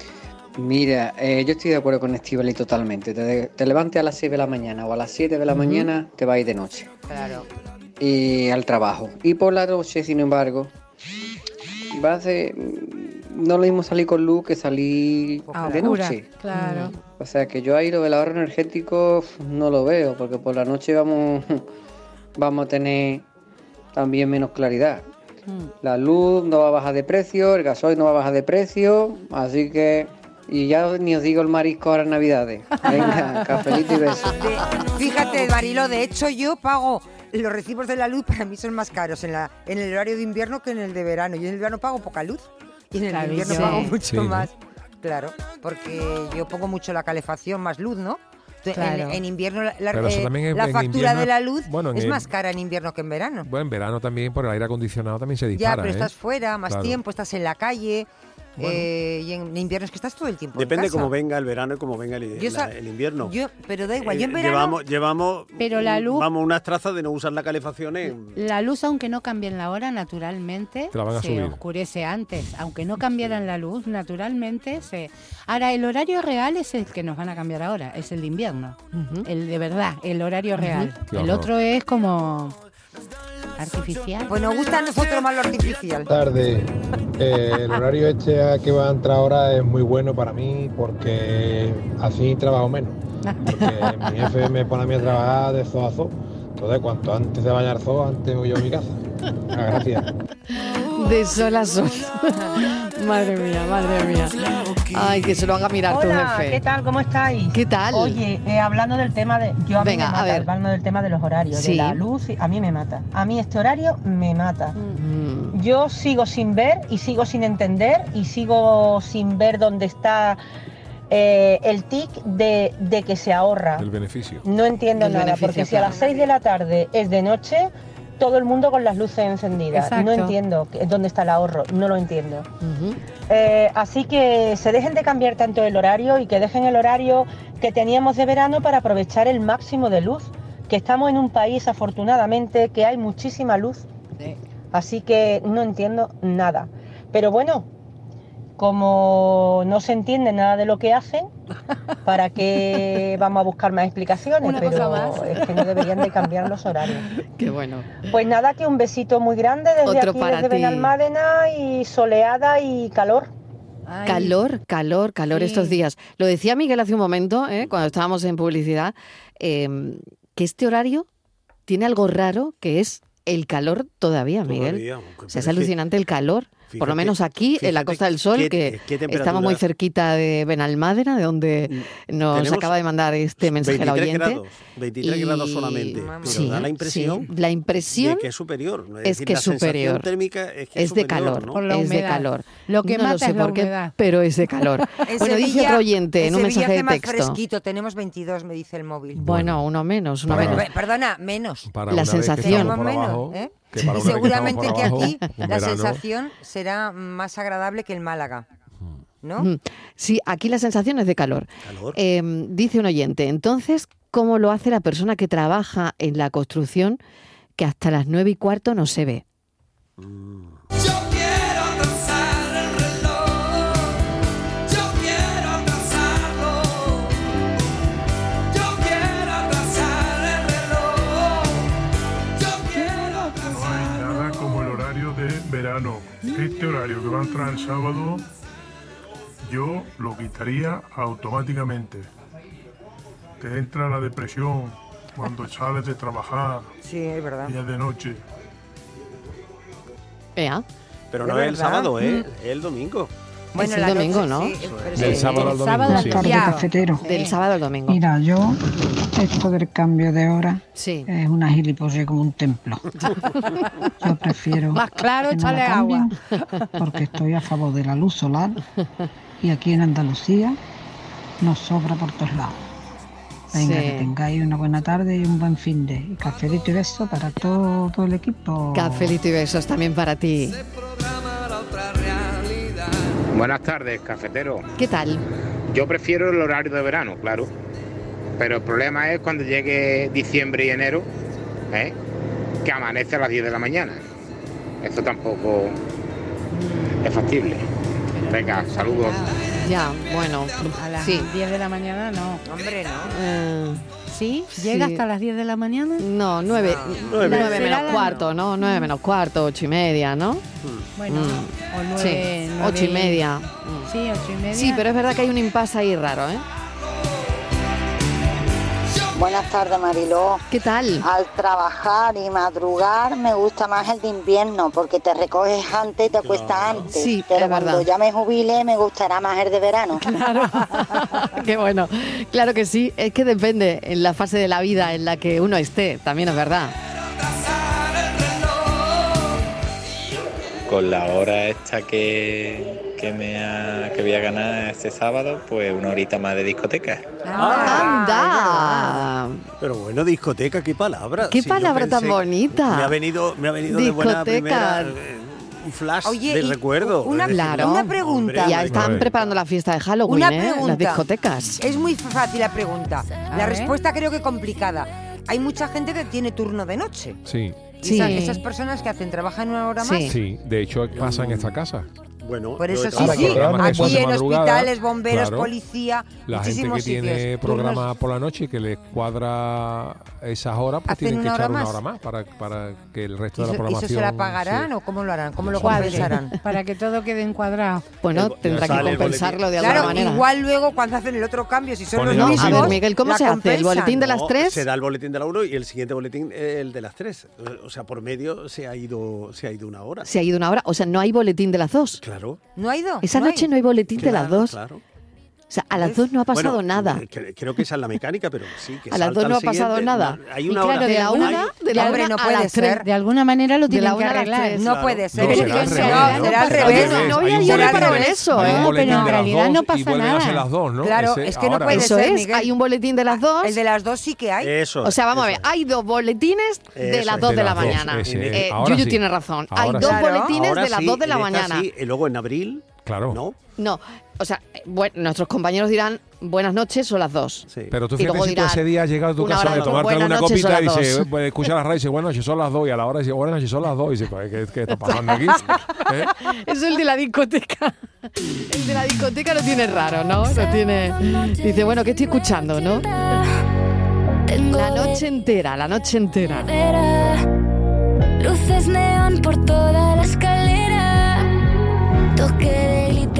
Mira, eh, yo estoy de acuerdo con Estivali totalmente. Te, te levantes a las 6 de la mañana o a las 7 de la mañana, te vas a ir de noche. Claro. y al trabajo. Y por la noche, sin embargo, va a ser no lo mismo salir con luz que salir de noche. claro. O sea que yo ahí lo del ahorro energético no lo veo, porque por la noche vamos, vamos a tener también menos claridad. La luz no va a bajar de precio, el gasoil no va a bajar de precio, así que... Y ya ni os digo el marisco ahora en Navidades. Venga, cafelito y besos. Fíjate, Barilo, de hecho yo pago los recibos de la luz para mí son más caros en, la, en el horario de invierno que en el de verano. Yo en el verano pago poca luz y en el Claro, invierno sí. pago mucho Sí, ¿no? más. Claro, porque yo pongo mucho la calefacción, más luz, ¿no? En- Claro. En, invierno la, eh, en- la factura invierno- de la luz bueno, es el- más cara en invierno que en verano. Bueno, en verano también por el aire acondicionado también se Ya, dispara. pero ¿eh? estás fuera, más Claro. tiempo, estás en la calle. Eh, y en invierno es que estás todo el tiempo. en Depende casa. cómo venga el verano y cómo venga el, Yo la- sa- el invierno. Yo, pero da igual, yo en Eh, verano. Llevamos, llevamos Pero la luz- vamos unas trazas de no usar la calefacción en... La luz, aunque no cambien la hora, naturalmente se subir. oscurece antes. Aunque no cambiaran la luz, naturalmente se... Ahora, el horario real es el que nos van a cambiar ahora, es el de invierno. El de verdad, el horario real. El otro es como artificial. Pues nos gusta a nosotros más lo artificial. tarde. Eh, el horario este a que va a entrar ahora es muy bueno para mí porque así trabajo menos. Porque mi jefe me pone a mí a trabajar de zoo. Entonces, cuanto antes vaya al zoo, antes voy yo a mi casa. Ah, gracias. De sol a sol. madre mía, madre mía. Ay, que se lo haga mirar tu Hola, jefe. ¿qué tal? ¿Cómo estáis? ¿Qué tal? Oye, eh, hablando del tema de... Yo a mí me a mata, ver. hablando del tema de los horarios, Sí. de la luz, a mí me mata. A mí este horario me mata. Mm. Yo sigo sin ver y sigo sin entender y sigo sin ver dónde está eh, el tic de, de que se ahorra. El beneficio. No entiendo El nada, porque si a las 6 de la tarde es de noche, todo el mundo con las luces encendidas. Exacto. No entiendo dónde está el ahorro, no lo entiendo. Eh, así que se dejen de cambiar tanto el horario y que dejen el horario que teníamos de verano para aprovechar el máximo de luz, que estamos en un país afortunadamente que hay muchísima luz. Así que no entiendo nada. Pero bueno, como no se entiende nada de lo que hacen, ¿para qué vamos a buscar más explicaciones? Una Pero cosa más. es que no deberían de cambiar los horarios. Qué bueno. Pues nada, que un besito muy grande desde Otro aquí, para desde ti. Benalmádena y soleada y calor. Calor, calor, calor Sí. estos días. Lo decía Miguel hace un momento, ¿eh? cuando estábamos en publicidad, eh, que este horario tiene algo raro que es el calor todavía, Miguel. Todavía, O sea, es alucinante el calor. Por lo Fíjate- menos aquí, en la fíjate Costa del Sol, qué- que qué estamos muy cerquita de Benalmádena, de donde nos Tenemos acaba de mandar este mensaje la 23 oyente. grados, 23 grados solamente, pero sí, da la impresión sí, la impresión de que es superior. ¿no? es decir, que la es superior. térmica es que es, es de superior, calor, ¿no? Por la es de calor. Lo que no mata lo sé es la por qué, pero es de calor. En bueno, dice Sevilla- otro oyente en un Sevilla mensaje de más texto. fresquito, tenemos 22, me dice el móvil. Bueno, uno menos, uno Bueno, menos. pe- perdona, menos. Para La sensación. menos, ¿eh? Que para Y que seguramente que por aquí la verano. sensación será más agradable que en Málaga. ¿No? Mm. Sí, aquí la sensación es de calor. Calor. Eh, dice un oyente, entonces, ¿cómo lo hace la persona que trabaja en la construcción que hasta las nueve y cuarto no se ve? Yo Este horario que va a entrar el sábado, yo lo quitaría automáticamente. Te entra la depresión cuando sales de trabajar Sí, es verdad. y es de noche. Ea. Pero no es el sábado, ¿eh? Mm. es el domingo. Es el domingo, ¿no? sí, Del sí. sábado al domingo, sábado sí. al Tarde, Ya. cafetero. Del sábado al domingo. Mira, yo, esto del cambio de hora Sí. es una gilipollez como un templo. Yo prefiero Más claro, no échale agua. porque estoy a favor de la luz solar y aquí en Andalucía nos sobra por todos lados. Venga, Sí. que tengáis una buena tarde y un buen fin de y cafelito y beso para todo, todo el equipo. Cafelito y besos también para ti. Buenas tardes, cafetero. ¿Qué tal? Yo prefiero el horario de verano, claro. Pero el problema es cuando llegue diciembre y enero, ¿eh? que amanece a las 10 de la mañana. Eso tampoco es factible. Venga, saludos. Ya, bueno, A las sí. 10 de la mañana no. Hombre, no. Eh, ¿Sí? ¿Llega Sí. hasta las 10 de la mañana? No, nueve, Nueve. nueve Será menos la- cuarto, ¿no? Nueve menos cuarto, ocho y media, ¿no? Bueno, Mm. o nueve, Sí, nueve ocho y media. Sí, ocho y media. Sí, pero es verdad que hay un impasse ahí raro, ¿eh? Buenas tardes, Mariló. ¿Qué tal? Al trabajar y madrugar me gusta más el de invierno porque te recoges antes y te acuestas antes. Sí, Pero es cuando verdad. ya me jubile me gustará más el de verano. Qué bueno. Claro que sí, es que depende en la fase de la vida en la que uno esté, también es verdad. Con la hora esta que, que, me ha- que voy a ganar este sábado, pues una horita más de discoteca. ¡Anda! Pero bueno, discoteca, qué palabra. ¡Qué Si yo palabra tan pensé- bonita! Me ha venido, me ha venido de buena Discoteca. primera eh, un flash Oye, de y recuerdo. una- Es decir, Claro. Una pregunta. hombre, Ya están hombre. preparando la fiesta de Halloween, Una ¿eh? pregunta. Las discotecas. Es muy fácil la pregunta. A La ver. respuesta creo que complicada. Hay mucha gente que tiene turno de noche. Sí. Sí. esa- esas personas que hacen trabajan una hora más. Sí. Sí, de hecho pasa en esta casa. Bueno, Por eso sí, sí. Aquí en hospitales, bomberos, claro. policía, La gente que tiene sitios. programa Turnos- por la noche y que les cuadra esas horas, pues ¿Hacen tienen que una hora echar una más? hora más para, para que el resto ¿Y de la eso, programación... eso se la pagarán sí. o cómo lo harán? ¿Cómo lo compensarán? Para que todo quede encuadrado. Bueno, tendrá que compensarlo de Claro, alguna manera. igual luego cuando hacen el otro cambio, si son Ponen los mismos. A ver, Miguel, ¿cómo se hace? ¿El boletín de las No, tres? Se da el boletín de la 1 y el siguiente boletín eh, el de las 3. O sea, por medio se ha ido, se ha ido una hora. Se ha ido una hora. O sea, no hay boletín de las dos. Claro. ¿No ha ido? Esa ¿No hay? noche no hay boletín de las dos. Claro. O sea, a las dos no ha pasado Bueno, nada. cre- Creo que esa es la mecánica, pero sí. Que A las dos no ha pasado nada. Y claro, hora. de la Hay- una, de la Hombre, una no a las ser. tres. De alguna manera lo tienen que a arreglar. tres. No Claro. puede ser. No, será al revés, ¿no? será al revés. No, eso, hay ¿eh? un boletín Pero en realidad no pasa a nada. ser las dos, ¿no? Claro, Ese- es que no puede Eso ser, es, hay un boletín de las dos. El de las dos sí que hay. Eso O sea, vamos a ver, hay dos boletines de las dos De la mañana. Yuyu tiene razón. Hay dos boletines de las dos de la mañana. sí, y luego en abril, Claro. ¿no? No, o sea, eh, bueno, nuestros compañeros dirán buenas noches, son las dos. Sí. Pero tú Y fíjate luego si tú ese día has llegado a tu casa de tomarte una copita y las dice, pues, escucha la radio y dice, buenas noches, son las dos. Y a la hora dice, buenas noches, son las dos. Y dice, pues, ¿qué, qué está pasando aquí? ¿Eh? Eso es el de la discoteca. El de la discoteca lo tiene raro, ¿no? Lo tiene. Dice, bueno, ¿qué estoy escuchando, no? La noche entera, la noche entera. Luces neón por toda la escalera.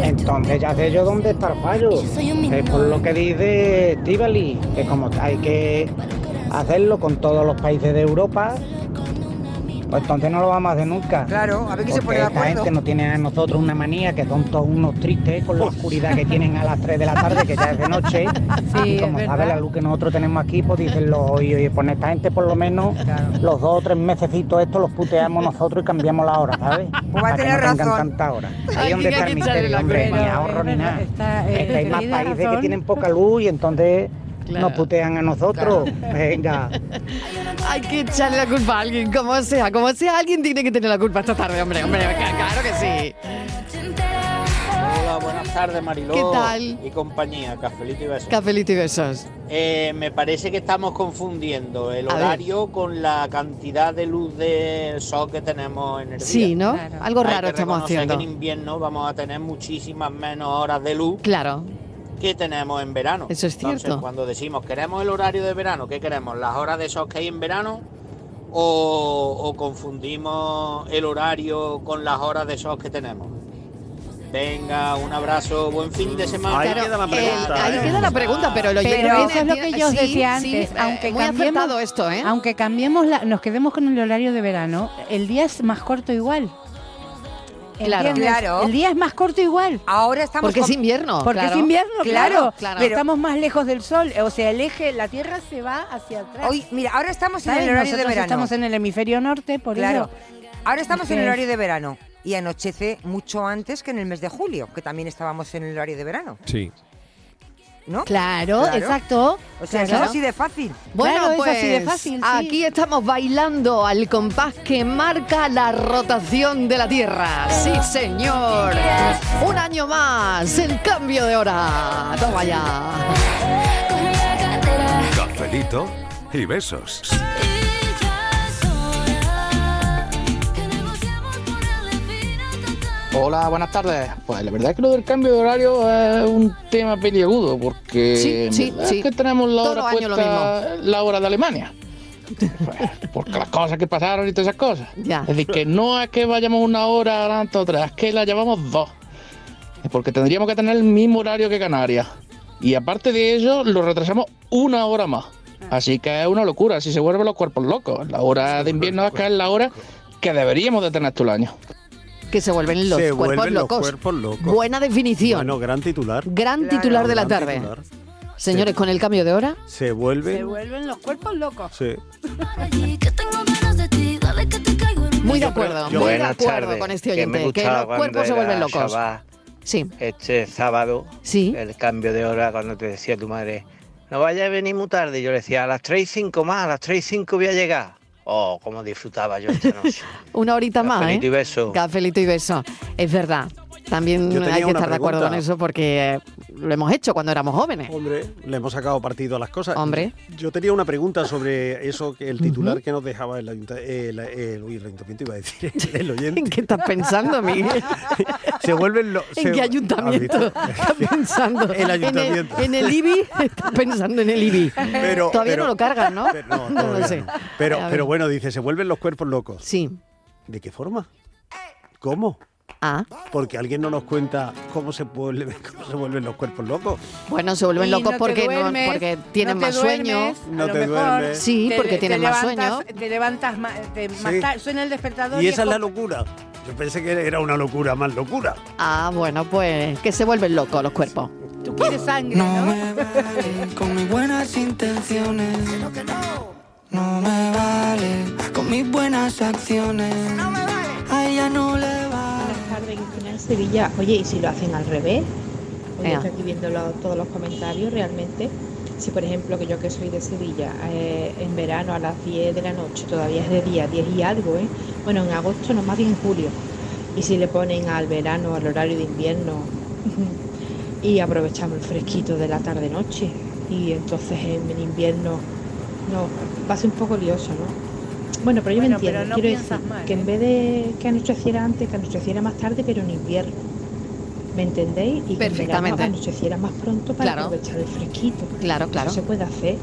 Entonces ya sé yo dónde está el fallo. Es por lo que dice Tivoli, que como hay que hacerlo con todos los países de Europa, pues entonces no lo vamos a hacer nunca. Claro, a ver quién se pone de esta acuerdo. gente no tiene a nosotros una manía, que son todos unos tristes con la oscuridad que tienen a las 3 de la tarde, que ya es de noche. Sí, y como sabe la luz que nosotros tenemos aquí, pues dicen los, oye, oye, pues esta gente por lo menos los dos o tres mesecitos estos los puteamos nosotros y cambiamos la hora, ¿sabes? Pues va a tener no tengan razón. tanta hora. Ahí donde está el misterio, hombre, ni ahorro ni nada. Está, Es que hay más países que tienen poca luz y entonces Claro. nos putean a nosotros. Venga. Hay que echarle la culpa a alguien, como sea, como sea, alguien tiene que tener la culpa esta tarde, hombre, hombre, claro que sí. Hola, buenas tardes Mariló. ¿Qué tal? Y compañía, cafelito y besos. Cafelito y besos. Eh, me parece que estamos confundiendo el A ver. horario con la cantidad de luz del sol que tenemos en el día. Sí, ¿no? Algo Hay raro que estamos haciendo. que en invierno vamos a tener muchísimas menos horas de luz Claro. Que tenemos en verano. Eso es Entonces, cierto. cuando decimos queremos el horario de verano, ¿qué queremos? ¿Las horas de sol que hay en verano? ¿O, o confundimos el horario con las horas de sol que tenemos? Venga, un abrazo, buen fin de semana. Ahí queda la pregunta. El- ahí ¿eh? queda la pregunta, pero lo Pero viene- eso es lo que yo os decía sí, antes. eh, aunque muy cambiemos, esto, ¿eh? Aunque cambiemos, la, nos quedemos con el horario de verano, el día es más corto igual. Claro. ¿Entiendes? Claro. El día es más corto igual. Ahora estamos Porque es invierno. Porque claro. es invierno, Claro, claro. claro. Pero estamos más lejos del sol. O sea, el eje, la Tierra se va hacia atrás. Hoy, mira, ahora estamos en ¿Sabes? el horario de verano. estamos en el hemisferio norte, por Claro. eso. Ahora estamos en el horario de verano y anochece mucho antes que en el mes de julio, que también estábamos en el horario de verano, Sí. ¿No? Claro, Claro. exacto. O sea, Claro. es así de fácil. Bueno, Claro, es pues así de fácil, sí. aquí estamos bailando al compás que marca la rotación de la Tierra. Sí, señor. Un año más, el cambio de hora. Toma ya. Cafelito y besos. Hola, buenas tardes. Pues la verdad es que lo del cambio de horario es un tema peliagudo porque Sí, sí, sí. es que tenemos la hora puesta- la hora de Alemania. Pues, porque las cosas que pasaron y todas esas cosas. Ya. Es decir, que no es que vayamos una hora adelante o otra, es que la llevamos dos. Es porque tendríamos que tener el mismo horario que Canarias. Y aparte de ello, lo retrasamos una hora más. Así que es una locura, si se vuelven los cuerpos locos. La hora de invierno que es la hora que deberíamos de tener todo el año. Que se vuelven los Se cuerpos vuelven los locos. cuerpos locos. Buena definición. Bueno, gran titular. Gran titular de la Gran tarde. titular. Señores, con el cambio de hora. Se vuelven. vuelven los cuerpos locos. Sí. Muy de acuerdo, muy de acuerdo con este oyente. Que, los cuerpos se vuelven locos. Sí. Este sábado, el cambio de hora, cuando te decía tu madre, no vaya a venir muy tarde, yo le decía, a las 3 y 5 más, a las 3 y 5 voy a llegar. Oh, cómo disfrutaba yo esta noche. Una horita más, Cafelito ¿eh? y beso. Cafelito y beso. Es verdad. También hay que estar de acuerdo con eso porque lo hemos hecho cuando éramos jóvenes. Hombre, le hemos sacado partido a las cosas. Hombre. Yo tenía una pregunta sobre eso, que el titular que nos dejaba el, ayunta- el, ayuntamiento, iba a decir, el oyente. ¿En qué estás pensando, Miguel? se vuelven los... ¿En qué ayuntamiento estás pensando? El ayuntamiento. En el, en el IBI, estás pensando en el IBI. Pero- Todavía pero- no lo cargan, ¿no? Pero, no, no lo sé. no. Pero, pero bueno, dice, se vuelven los cuerpos locos. Sí. ¿De qué forma? ¿Cómo? Ah, Porque alguien no nos cuenta cómo se, vuelve- cómo se vuelven los cuerpos locos. bueno, se vuelven Y locos no te porque, no- duermes, porque tienen no te más sueño. duermes, a No te duermes. Sí, te- porque te tienen más levantas- sueño. Te levantas más, te- más Sí. tar- suena el despertador. Y esa es la locura. Yo pensé que era una locura más locura. Ah, bueno, pues que se vuelven locos los cuerpos. Tú quieres sangre, ¿no? con mis buenas intenciones. No me vale con mis buenas acciones. A Sevilla. Oye, ¿y si lo hacen al revés? Oye, estoy aquí viendo lo- todos los comentarios, realmente. Si, por ejemplo, que yo que soy de Sevilla, eh, en verano a las 10 de la noche, todavía es de día, 10 y algo, ¿eh? Bueno, en agosto, no, más bien en julio. Y si le ponen al verano, al horario de invierno, y aprovechamos el fresquito de la tarde-noche, y entonces en invierno, no, va a ser un poco lioso, ¿no? Bueno, pero yo Bueno, me entiendo. pero no Quiero decir mal, que ¿eh? en vez de que anocheciera antes, que anocheciera más tarde, pero en invierno. ¿Me entendéis? Y que en Perfectamente. verano anocheciera más pronto para Claro. aprovechar el fresquito. Claro, claro. Eso se puede hacer.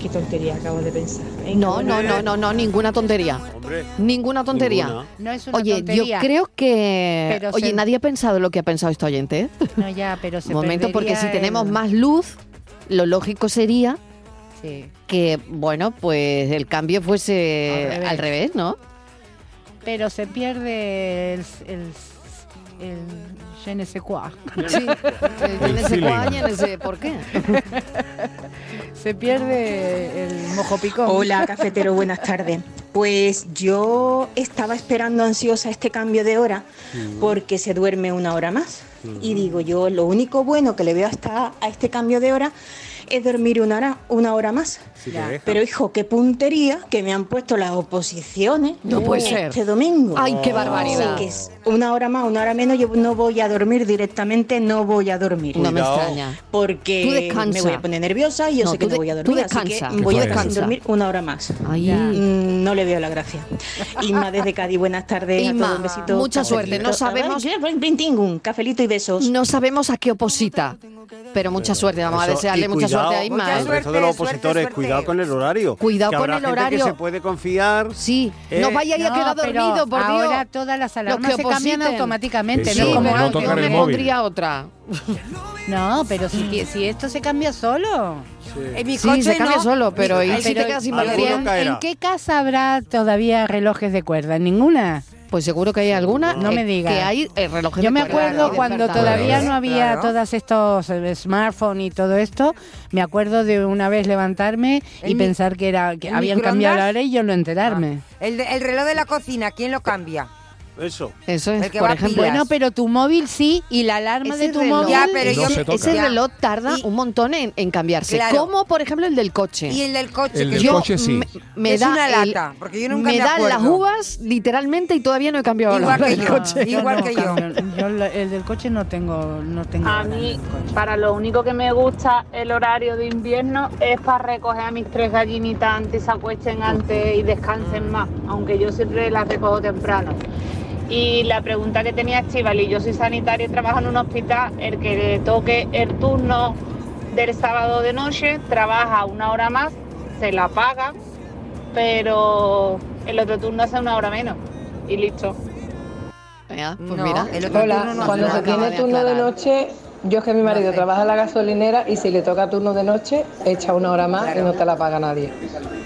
Qué tontería acabo de pensar. No, no, no, no, no, ninguna tontería. Hombre. Ninguna tontería. Ninguna. No es una Oye, tontería. yo creo que. Pero Oye, se- nadie ha pensado lo que ha pensado este oyente. ¿eh? No, ya, pero se Un momento, porque si tenemos el- más luz, lo lógico sería Sí. que, bueno, pues el cambio fuese Al revés. al revés, ¿no? Pero se pierde el, el, el je ne sais quoi. Sí, el por qué. Se pierde el mojo picón. Hola, cafetero, buenas tardes. Pues yo estaba esperando ansiosa este cambio de hora porque se duerme una hora más. Y digo yo, lo único bueno que le veo hasta a este cambio de hora es dormir una hora, una hora más. Pero hijo, qué puntería que me han puesto las oposiciones No puede ser. este domingo. Ay, qué barbaridad. Así que es una hora más, una hora menos, yo no voy a dormir directamente, no voy a dormir. No me extraña. Porque descansa. me voy a poner nerviosa y yo No, sé que no voy a tú dormir, así que descansa. voy a Tú estar sin descansa. dormir una hora más. Ay. Mm, No le veo la gracia. Inma desde Cádiz, buenas tardes. a Inma, todos, un besito. mucha Cafelito. suerte, no sabemos- cafelito y besos. No sabemos a qué oposita, pero mucha suerte. Vamos a desearle mucha cuidado suerte al ¿eh? resto de los opositores, cuidado con el horario. Cuidado que con habrá el gente horario. que se puede confiar. Sí, ¿eh? no vaya a No, quedar dormido, por Dios. ahora todas las alarmas se cambian automáticamente, Eso, no como no antes. tocar Yo el me móvil. pondría otra. No, pero si, si esto se cambia solo. En mi Sí, coche se cambia no. solo, pero Mi- ¿y Ay, si te quedas sin en qué casa habrá todavía relojes de cuerda? ¿En ninguna? Pues seguro que hay alguna. No eh, me digas. Que hay eh, relojes Yo me acuerdo cuando todavía no había Claro. todos estos eh, smartphones y todo esto. Me acuerdo de una vez levantarme y El mi- pensar que era que ¿el habían cambiado la hora y yo no enterarme. El, de- el reloj de la cocina, ¿quién lo cambia? Eso. Eso es, El que por va ejemplo. Bueno, pero tu móvil sí y la alarma Ese de tu reloj- móvil. Ya, pero No yo se toca. Ese reloj tarda Y- un montón en, en cambiarse. Claro. Como, por ejemplo, el del coche. Y el del coche, El que del yo- coche sí. me, me es da una el- lata, porque yo nunca me, me dan las uvas literalmente y todavía no he cambiado la Igual que del yo. coche. Igual no que yo. Yo el del coche no tengo, no tengo. A mí, para lo único que me gusta el horario de invierno es para recoger a mis tres gallinitas antes, se acuesten antes y descansen más, aunque yo siempre las recojo temprano. Y la pregunta que tenía Estivali, yo soy sanitaria y trabajo en un hospital, el que le toque el turno del sábado de noche trabaja una hora más, se la paga, pero el otro turno hace una hora menos y listo. Venga, pues No, mira. el otro Hola, turno no cuando se tiene turno de noche, yo es que mi marido trabaja en la gasolinera y si le toca turno de noche, echa una hora más y no te la paga nadie.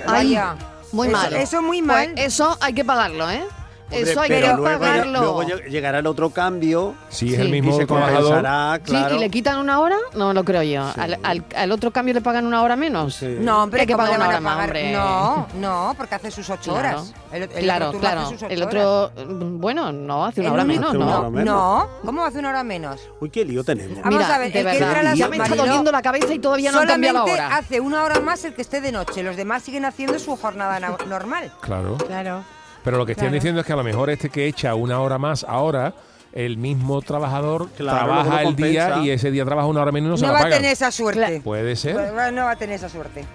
Ay, Vaya. muy Eso- mal. eso muy Pues mal. eso hay que pagarlo, ¿eh? Hombre, eso hay pero que luego, pagarlo. luego lleg- llegará el otro cambio. Si es Sí. el mismo y se trabajador. claro. Sí, y le quitan una hora, no lo creo yo. Al, al- al otro cambio le pagan una hora menos. No, hombre, hay que ¿cómo pagar una hora más, hombre. No, no, porque hace sus ocho Claro. horas. El, el claro, otro claro. hace sus ocho El otro, bueno, no, hace una El hora menos, una ¿no? hora menos. No, ¿cómo hace una hora menos? Uy, qué lío tenemos. Vamos Mira, a ver, de el que verdad, entra a las ya me está doliendo la cabeza y todavía no han cambiado la Solamente hora. hace una hora más el que esté de noche. Los demás siguen haciendo su jornada na- normal. Claro. Claro. Pero lo que están Claro. diciendo es que a lo mejor este que echa una hora más ahora, el mismo trabajador Claro, trabaja el día y ese día trabaja una hora menos y no, No, se la va a tener esa suerte. Puede ser. Pues, No va a tener esa suerte.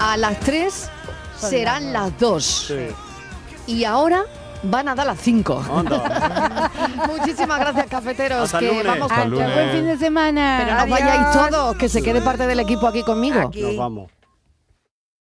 A las 3 serán las 2. Sí. Y ahora van a dar las 5. Anda. Muchísimas gracias, cafeteros. Hasta que lunes. vamos Hasta con lunes. Buen fin de semana. Pero no vayáis todos, que se quede parte del equipo aquí conmigo. Aquí. Nos vamos.